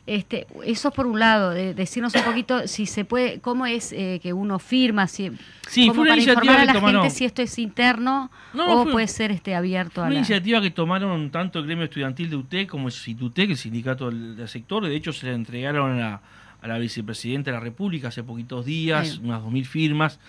C: este, eso por un lado, de, decirnos un poquito si se puede, cómo es eh, que uno firma, si,
F: sí,
C: como
F: para informar
C: a la gente si esto es interno o puede ser este abierto
F: a la... Una iniciativa que tomaron tanto el gremio estudiantil de UTEC como el CITUTEC, el sindicato del, sector, de hecho se le entregaron a, la vicepresidenta de la República hace poquitos días, unas dos mil firmas.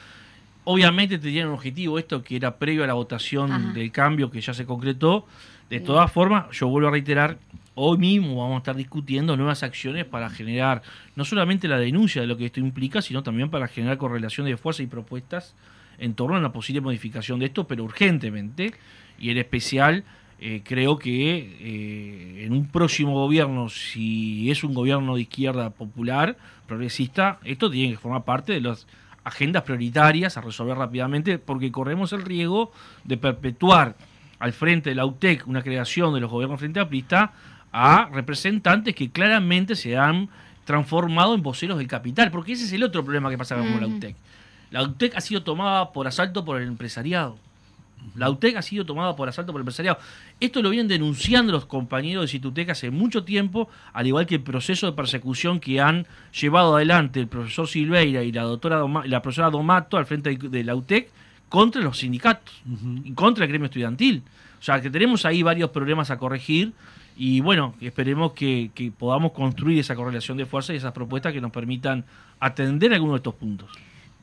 F: Obviamente tenían un objetivo esto que era previo a la votación del cambio que ya se concretó. De todas formas, yo vuelvo a reiterar, hoy mismo vamos a estar discutiendo nuevas acciones para generar no solamente la denuncia de lo que esto implica, sino también para generar correlación de fuerzas y propuestas en torno a una posible modificación de esto, pero urgentemente, y en especial eh, creo que eh, en un próximo gobierno, si es un gobierno de izquierda popular, progresista, esto tiene que formar parte de los agendas prioritarias a resolver rápidamente porque corremos el riesgo de perpetuar al frente de la UTEC una creación de los gobiernos frente a Prista a representantes que claramente se han transformado en voceros del capital, porque ese es el otro problema que pasa con la UTEC. La UTEC ha sido tomada por asalto por el empresariado. La UTEC ha sido tomada por asalto por el empresariado. Esto lo vienen denunciando los compañeros de Citutec hace mucho tiempo, al igual que el proceso de persecución que han llevado adelante el profesor Silveira y la doctora la profesora Domato al frente de la UTEC contra los sindicatos y contra el gremio estudiantil. O sea, que tenemos ahí varios problemas a corregir y bueno, esperemos que, que podamos construir esa correlación de fuerza y esas propuestas que nos permitan atender algunos de estos puntos.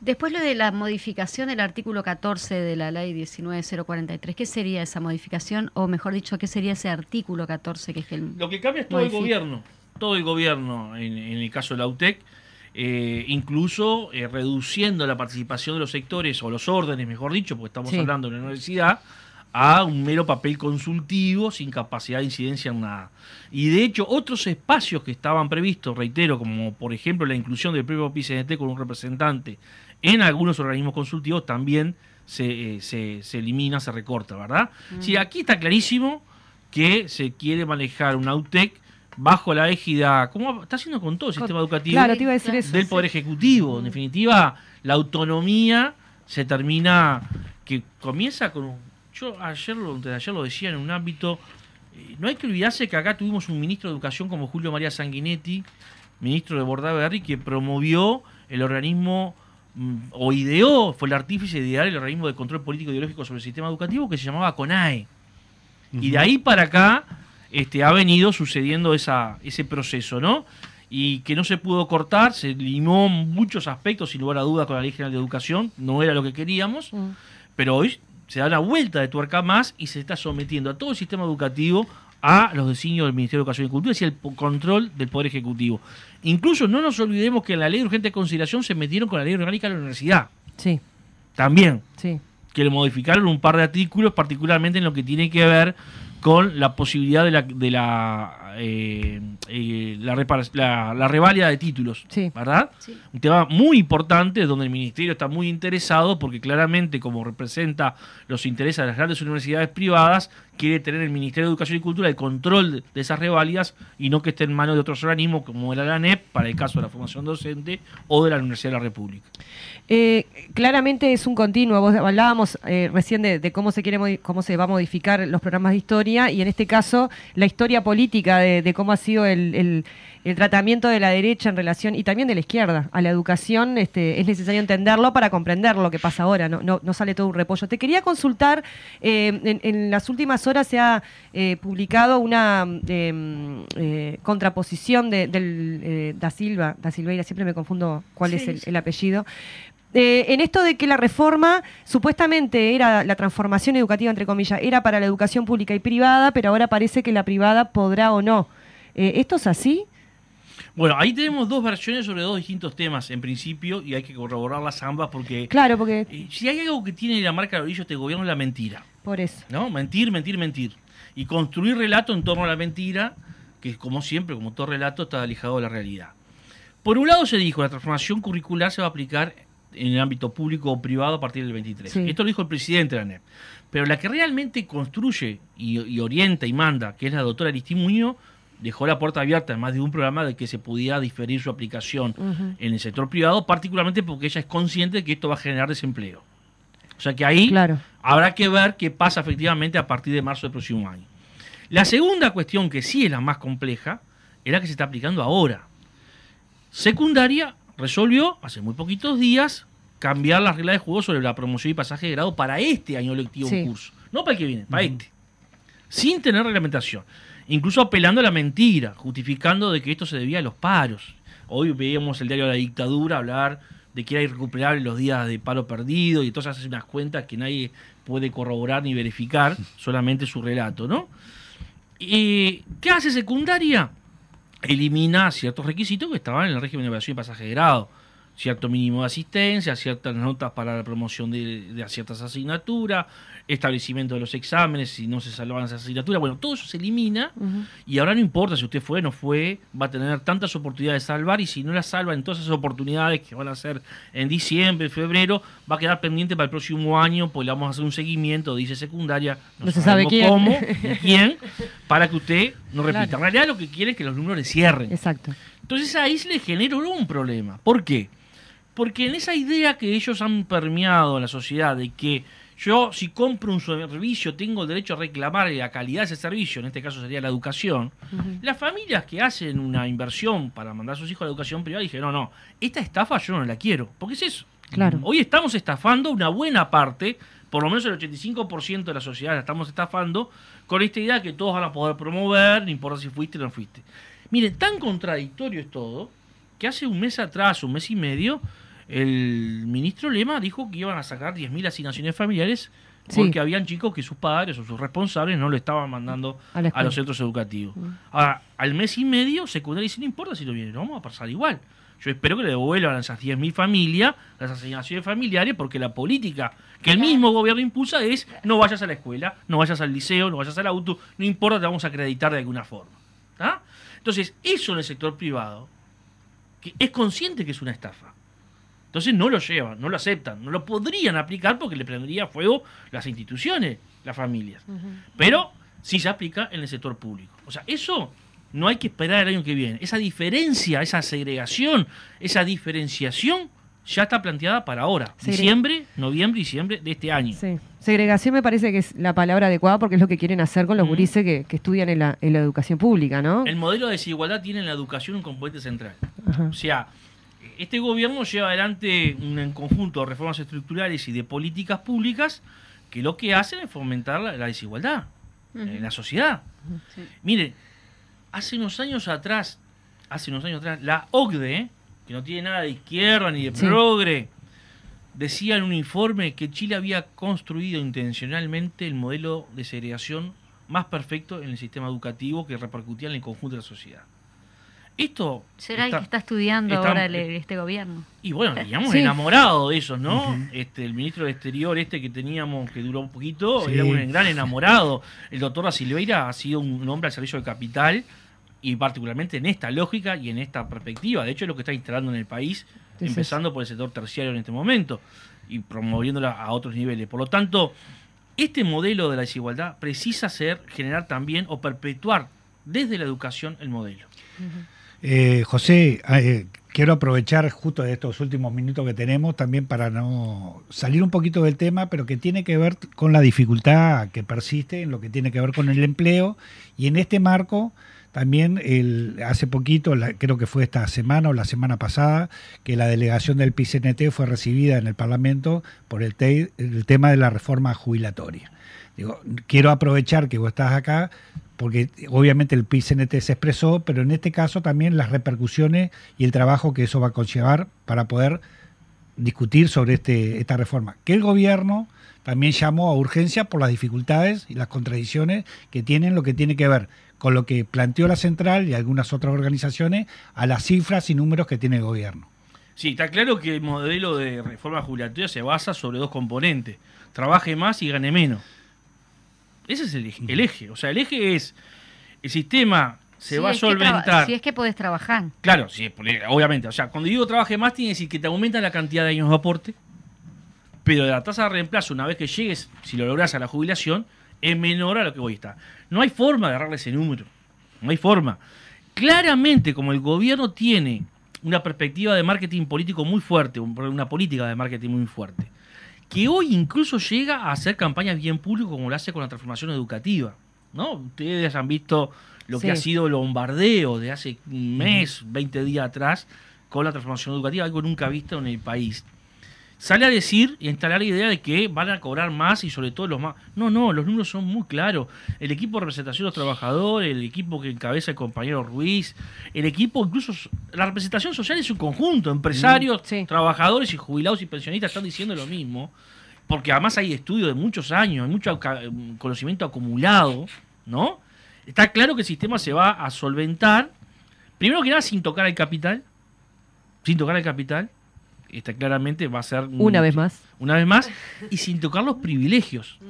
C: Después lo de la modificación del artículo 14 de la ley 19043, ¿qué sería esa modificación? O mejor dicho, ¿qué sería ese artículo 14 que es el
F: Lo que cambia es todo el gobierno, todo el gobierno en, el caso de la UTEC, eh, incluso eh, reduciendo la participación de los sectores o los órdenes, mejor dicho, porque estamos hablando de la universidad, a un mero papel consultivo sin capacidad de incidencia en nada. Y de hecho, otros espacios que estaban previstos, reitero, como por ejemplo la inclusión del propio PCNT con un representante en algunos organismos consultivos también se, eh, se, elimina, se recorta, ¿verdad? Sí, aquí está clarísimo que se quiere manejar un AUTEC bajo la égida, como está haciendo con todo el sistema educativo del Poder Ejecutivo. En definitiva, la autonomía se termina, que comienza con... Yo ayer lo, ayer lo decía en un ámbito... Eh, no hay que olvidarse que acá tuvimos un ministro de Educación como Julio María Sanguinetti, ministro de Bordaberry, que promovió el organismo Mm, o ideó, fue el artífice de idear el organismo de control político ideológico sobre el sistema educativo que se llamaba CONAE. Y de ahí para acá este, ha venido sucediendo esa, ese proceso, ¿no? Y que no se pudo cortar, se limó muchos aspectos, sin lugar a dudas, con la Ley General de Educación, no era lo que queríamos, mm. pero hoy se da una vuelta de tuerca más y se está sometiendo a todo el sistema educativo a los designios del Ministerio de Educación y Cultura y el control del Poder Ejecutivo. Incluso no nos olvidemos que en la ley de urgente consideración se metieron con la ley orgánica de la universidad.
D: Sí.
F: También.
D: Sí.
F: Que le modificaron un par de artículos, particularmente en lo que tiene que ver con la posibilidad de la, de la eh, eh, la, la, de títulos, ¿verdad? Un tema muy importante donde el Ministerio está muy interesado porque claramente como representa los intereses de las grandes universidades privadas, quiere tener el Ministerio de Educación y Cultura el control de esas reválidas y no que esté en manos de otros organismos como era la ANEP para el caso de la formación docente o de la Universidad de la República.
D: Eh, claramente es un continuo. Vos hablábamos eh, recién de, cómo se quiere cómo se va a modificar los programas de historia y en este caso la historia política de, cómo ha sido el, tratamiento de la derecha en relación y también de la izquierda a la educación. Este, es necesario entenderlo para comprender lo que pasa ahora. No, no, sale todo un repollo. Te quería consultar. Eh, en, las últimas horas se ha publicado una em, contraposición de, del Da Silva, Da Silveira. Siempre me confundo cuál es el apellido eh, en esto de que la reforma supuestamente era la transformación educativa, entre comillas, era para la educación pública y privada, pero ahora parece que la privada podrá o no. Eh, ¿Esto es así?
F: Bueno, ahí tenemos dos versiones sobre dos distintos temas, en principio, y hay que corroborarlas ambas porque...
D: Claro, porque...
F: Eh, si hay algo que tiene la marca de orillo este gobierno es la mentira.
D: Por eso.
F: ¿No? Mentir, mentir, mentir. Y construir relato en torno a la mentira, que como siempre, como todo relato, está alejado de la realidad. Por un lado se dijo, la transformación curricular se va a aplicar en el ámbito público o privado a partir del 23. Esto lo dijo el presidente de la NEP. Pero la que realmente construye y, orienta y manda, que es la doctora Aristimuño, dejó la puerta abierta en más de un programa de que se pudiera diferir su aplicación en el sector privado, particularmente porque ella es consciente de que esto va a generar desempleo. O sea que ahí habrá que ver qué pasa efectivamente a partir de marzo del próximo año. La segunda cuestión, que sí es la más compleja, es la que se está aplicando ahora. Secundaria resolvió hace muy poquitos días cambiar las reglas de juego sobre la promoción y pasaje de grado para este año lectivo en curso. No para el que viene, para este. Sin tener reglamentación. Incluso apelando a la mentira, justificando de que esto se debía a los paros. Hoy veíamos el diario de la dictadura hablar de que era irrecuperable los días de paro perdido y entonces hace unas cuentas que nadie puede corroborar ni verificar, solamente su relato, ¿no? ¿Qué hace secundaria? Elimina ciertos requisitos que estaban en el régimen de evaluación y pasaje de grado. cierto mínimo de asistencia, ciertas notas para la promoción de, ciertas asignaturas, establecimiento de los exámenes, si no se salvan esas asignaturas, bueno, todo eso se elimina y ahora no importa si usted fue o no fue, va a tener tantas oportunidades de salvar y si no las salva en todas esas oportunidades que van a ser en diciembre, febrero, va a quedar pendiente para el próximo año, pues le vamos a hacer un seguimiento, dice secundaria,
D: no, se sabe quién. [LAUGHS]
F: cómo y quién, para que usted no repita. En realidad lo que quiere es que los números le cierren.
D: Exacto.
F: Entonces ahí se le generó un problema. ¿Por qué? Porque en esa idea que ellos han permeado en la sociedad de que yo si compro un servicio tengo el derecho a reclamar la calidad de ese servicio, en este caso sería la educación, las familias que hacen una inversión para mandar a sus hijos a la educación privada dijeron, no, no, esta estafa yo no la quiero, porque es eso.
D: Claro.
F: Hoy estamos estafando una buena parte, por lo menos el 85% de la sociedad la estamos estafando, con esta idea que todos van a poder promover, no importa si fuiste o no fuiste. Miren, tan contradictorio es todo, que hace un mes atrás, un mes y medio, el ministro Lema dijo que iban a sacar 10.000 asignaciones familiares porque habían chicos que sus padres o sus responsables no lo estaban mandando a, los centros educativos. Mm. Ahora, al mes y medio, secundaria dice, no importa si lo vienen, vamos a pasar igual. Yo espero que le devuelvan a esas 10.000 familias las asignaciones familiares porque la política que el mismo gobierno impulsa es no vayas a la escuela, no vayas al liceo, no vayas al auto, no importa, te vamos a acreditar de alguna forma. Entonces, eso en el sector privado, que es consciente que es una estafa. Entonces no lo llevan, no lo aceptan, no lo podrían aplicar porque le prendería fuego las instituciones, las familias. Pero sí se aplica en el sector público. O sea, eso no hay que esperar el año que viene. Esa diferencia, esa segregación, esa diferenciación ya está planteada para ahora. Diciembre, noviembre, diciembre de este año.
D: Sí. Segregación me parece que es la palabra adecuada porque es lo que quieren hacer con los gurises que, estudian en la, educación pública, ¿no?
F: El modelo de desigualdad tiene en la educación un componente central. O sea, este gobierno lleva adelante un conjunto de reformas estructurales y de políticas públicas que lo que hacen es fomentar la, desigualdad en la sociedad. Mire, hace unos años atrás, hace unos años atrás, la OCDE, que no tiene nada de izquierda ni de progre, decía en un informe que Chile había construido intencionalmente el modelo de segregación más perfecto en el sistema educativo que repercutía en el conjunto de la sociedad. Esto
C: será el que está estudiando ahora este gobierno.
F: Y bueno, [LAUGHS] digamos enamorado de esos, ¿no? Este el ministro de Exterior este que teníamos que duró un poquito, era un gran [LAUGHS] enamorado. El doctor Silveira ha sido un hombre al servicio del capital y particularmente en esta lógica y en esta perspectiva. De hecho, es lo que está instalando en el país, empezando por el sector terciario en este momento y promoviéndola a otros niveles. Por lo tanto, este modelo de la desigualdad precisa ser generar también o perpetuar desde la educación el modelo.
B: Eh, José, eh, quiero aprovechar justo de estos últimos minutos que tenemos también para no salir un poquito del tema, pero que tiene que ver con la dificultad que persiste en lo que tiene que ver con el empleo y en este marco también el, hace poquito, creo que fue esta semana o la semana pasada, que la delegación del PCNT fue recibida en el Parlamento por el, el tema de la reforma jubilatoria. Digo, quiero aprovechar que vos estás acá porque obviamente el PICNT se expresó, pero en este caso también las repercusiones y el trabajo que eso va a conllevar para poder discutir sobre este, esta reforma. Que el gobierno también llamó a urgencia por las dificultades y las contradicciones que tienen lo que tiene que ver con lo que planteó la central y algunas otras organizaciones a las cifras y números que tiene el gobierno.
F: Sí, está claro que el modelo de reforma jubilatoria se basa sobre dos componentes, trabaje más y gane menos. Ese es el eje, O sea, el eje es el sistema se va a solventar.
C: Si es que podés trabajar.
F: Claro, sí, obviamente. O sea, cuando digo trabaje más, tiene que decir que te aumenta la cantidad de años de aporte, pero la tasa de reemplazo, una vez que llegues, si lo logras a la jubilación, es menor a lo que hoy está. No hay forma de agarrarle ese número. No hay forma. Claramente, como el gobierno tiene una perspectiva de marketing político muy fuerte, una política de marketing muy fuerte, que hoy incluso llega a hacer campañas bien públicas como lo hace con la transformación educativa. ¿no? Ustedes han visto lo que ha sido el bombardeo de hace un mes, 20 días atrás, con la transformación educativa, algo nunca visto en el país sale a decir y a instalar la idea de que van a cobrar más y sobre todo los más. No, no, los números son muy claros. El equipo de representación de los trabajadores, el equipo que encabeza el compañero Ruiz, el equipo, incluso la representación social es un conjunto, empresarios, mm, trabajadores y jubilados y pensionistas están diciendo lo mismo, porque además hay estudios de muchos años, hay mucho conocimiento acumulado, ¿no? Está claro que el sistema se va a solventar, primero que nada sin tocar el capital, sin tocar el capital, está claramente va a ser...
D: Una vez más.
F: Una vez más, y sin tocar los privilegios. [LAUGHS]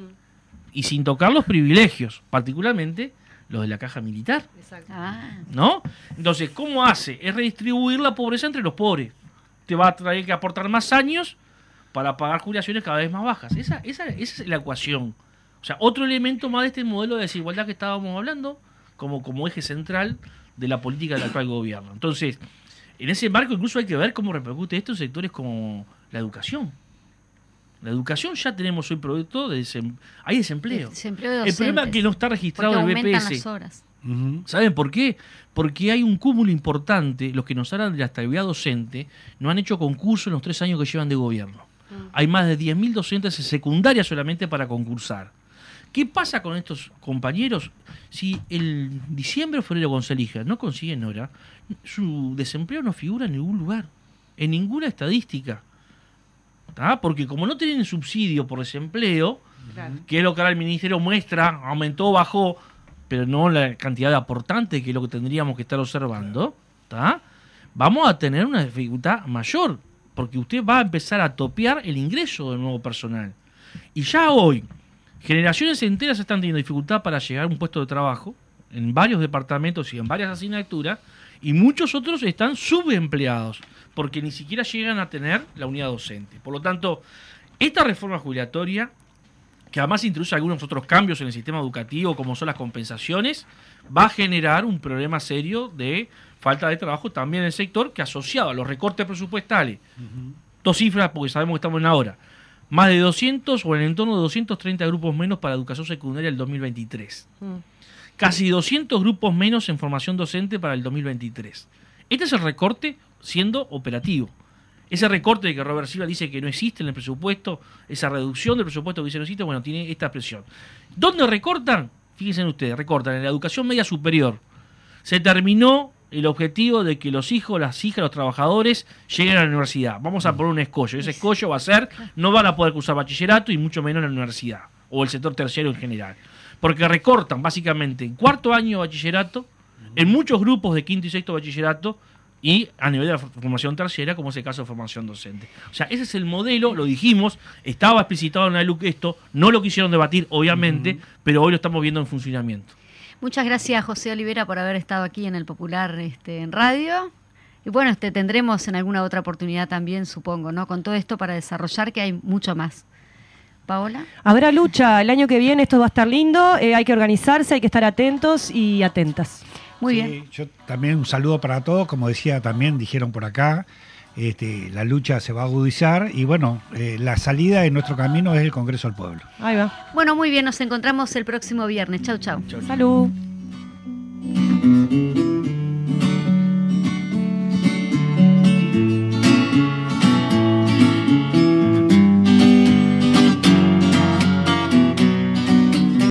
F: Y sin tocar los privilegios, particularmente los de la caja militar. Ah. ¿No? Entonces, ¿cómo hace? Es redistribuir la pobreza entre los pobres. Te va a traer que aportar más años para pagar jubilaciones cada vez más bajas. Esa, esa, esa es la ecuación. O sea, otro elemento más de este modelo de desigualdad que estábamos hablando, como, como eje central de la política del actual gobierno. Entonces, en ese marco incluso hay que ver cómo repercute esto en sectores como la educación. La educación ya tenemos hoy producto de hay desempleo. el problema es que no está registrado el BPS. ¿Saben por qué? Porque hay un cúmulo importante, los que nos hablan de la estabilidad docente no han hecho concurso en los tres años que llevan de gobierno. Mm. Hay más de 10.000 docentes en secundaria solamente para concursar. ¿Qué pasa con estos compañeros? Si el diciembre o febrero González no consiguen hora, su desempleo no figura en ningún lugar, en ninguna estadística. Porque como no tienen subsidio por desempleo, que es lo que ahora el ministerio muestra, aumentó, bajó, pero no la cantidad de aportantes que es lo que tendríamos que estar observando, vamos a tener una dificultad mayor, porque usted va a empezar a topear el ingreso del nuevo personal. Y ya hoy, generaciones enteras están teniendo dificultad para llegar a un puesto de trabajo en varios departamentos y en varias asignaturas, y muchos otros están subempleados porque ni siquiera llegan a tener la unidad docente. Por lo tanto, esta reforma jubilatoria, que además introduce algunos otros cambios en el sistema educativo, como son las compensaciones, va a generar un problema serio de falta de trabajo también en el sector, que asociado a los recortes presupuestales, dos cifras porque sabemos que estamos en la hora, más de 200 o en el entorno de 230 grupos menos para educación secundaria el 2023. Mm. Casi 200 grupos menos en formación docente para el 2023. Este es el recorte siendo operativo. Ese recorte de que Robert Silva dice que no existe en el presupuesto, esa reducción del presupuesto que dice no existe, bueno, tiene esta presión. ¿Dónde recortan? Fíjense ustedes, recortan en la educación media superior. Se terminó el objetivo de que los hijos, las hijas, los trabajadores lleguen a la universidad. Vamos a poner un escollo. Ese escollo va a ser, no van a poder cursar bachillerato y mucho menos en la universidad o el sector terciario en general. Porque recortan básicamente en cuarto año de bachillerato, en muchos grupos de quinto y sexto bachillerato, y a nivel de la formación terciaria, como es el caso de formación docente. O sea, ese es el modelo, lo dijimos, estaba explicitado en la LUC esto, no lo quisieron debatir, obviamente, pero hoy lo estamos viendo en funcionamiento.
C: Muchas gracias, José Olivera, por haber estado aquí en el Popular este, en Radio. Y bueno, este, tendremos en alguna otra oportunidad también, supongo, ¿no? Con todo esto para desarrollar, que hay mucho más. Paola.
D: Habrá lucha el año que viene, esto va a estar lindo, eh, hay que organizarse, hay que estar atentos y atentas.
B: Muy bien. Yo también un saludo para todos, como decía también, dijeron por acá, este, la lucha se va a agudizar y bueno, eh, la salida de nuestro camino es el Congreso del Pueblo.
C: Ahí va. Bueno, muy bien, nos encontramos el próximo viernes. Chau, chau.
D: chau. Salud.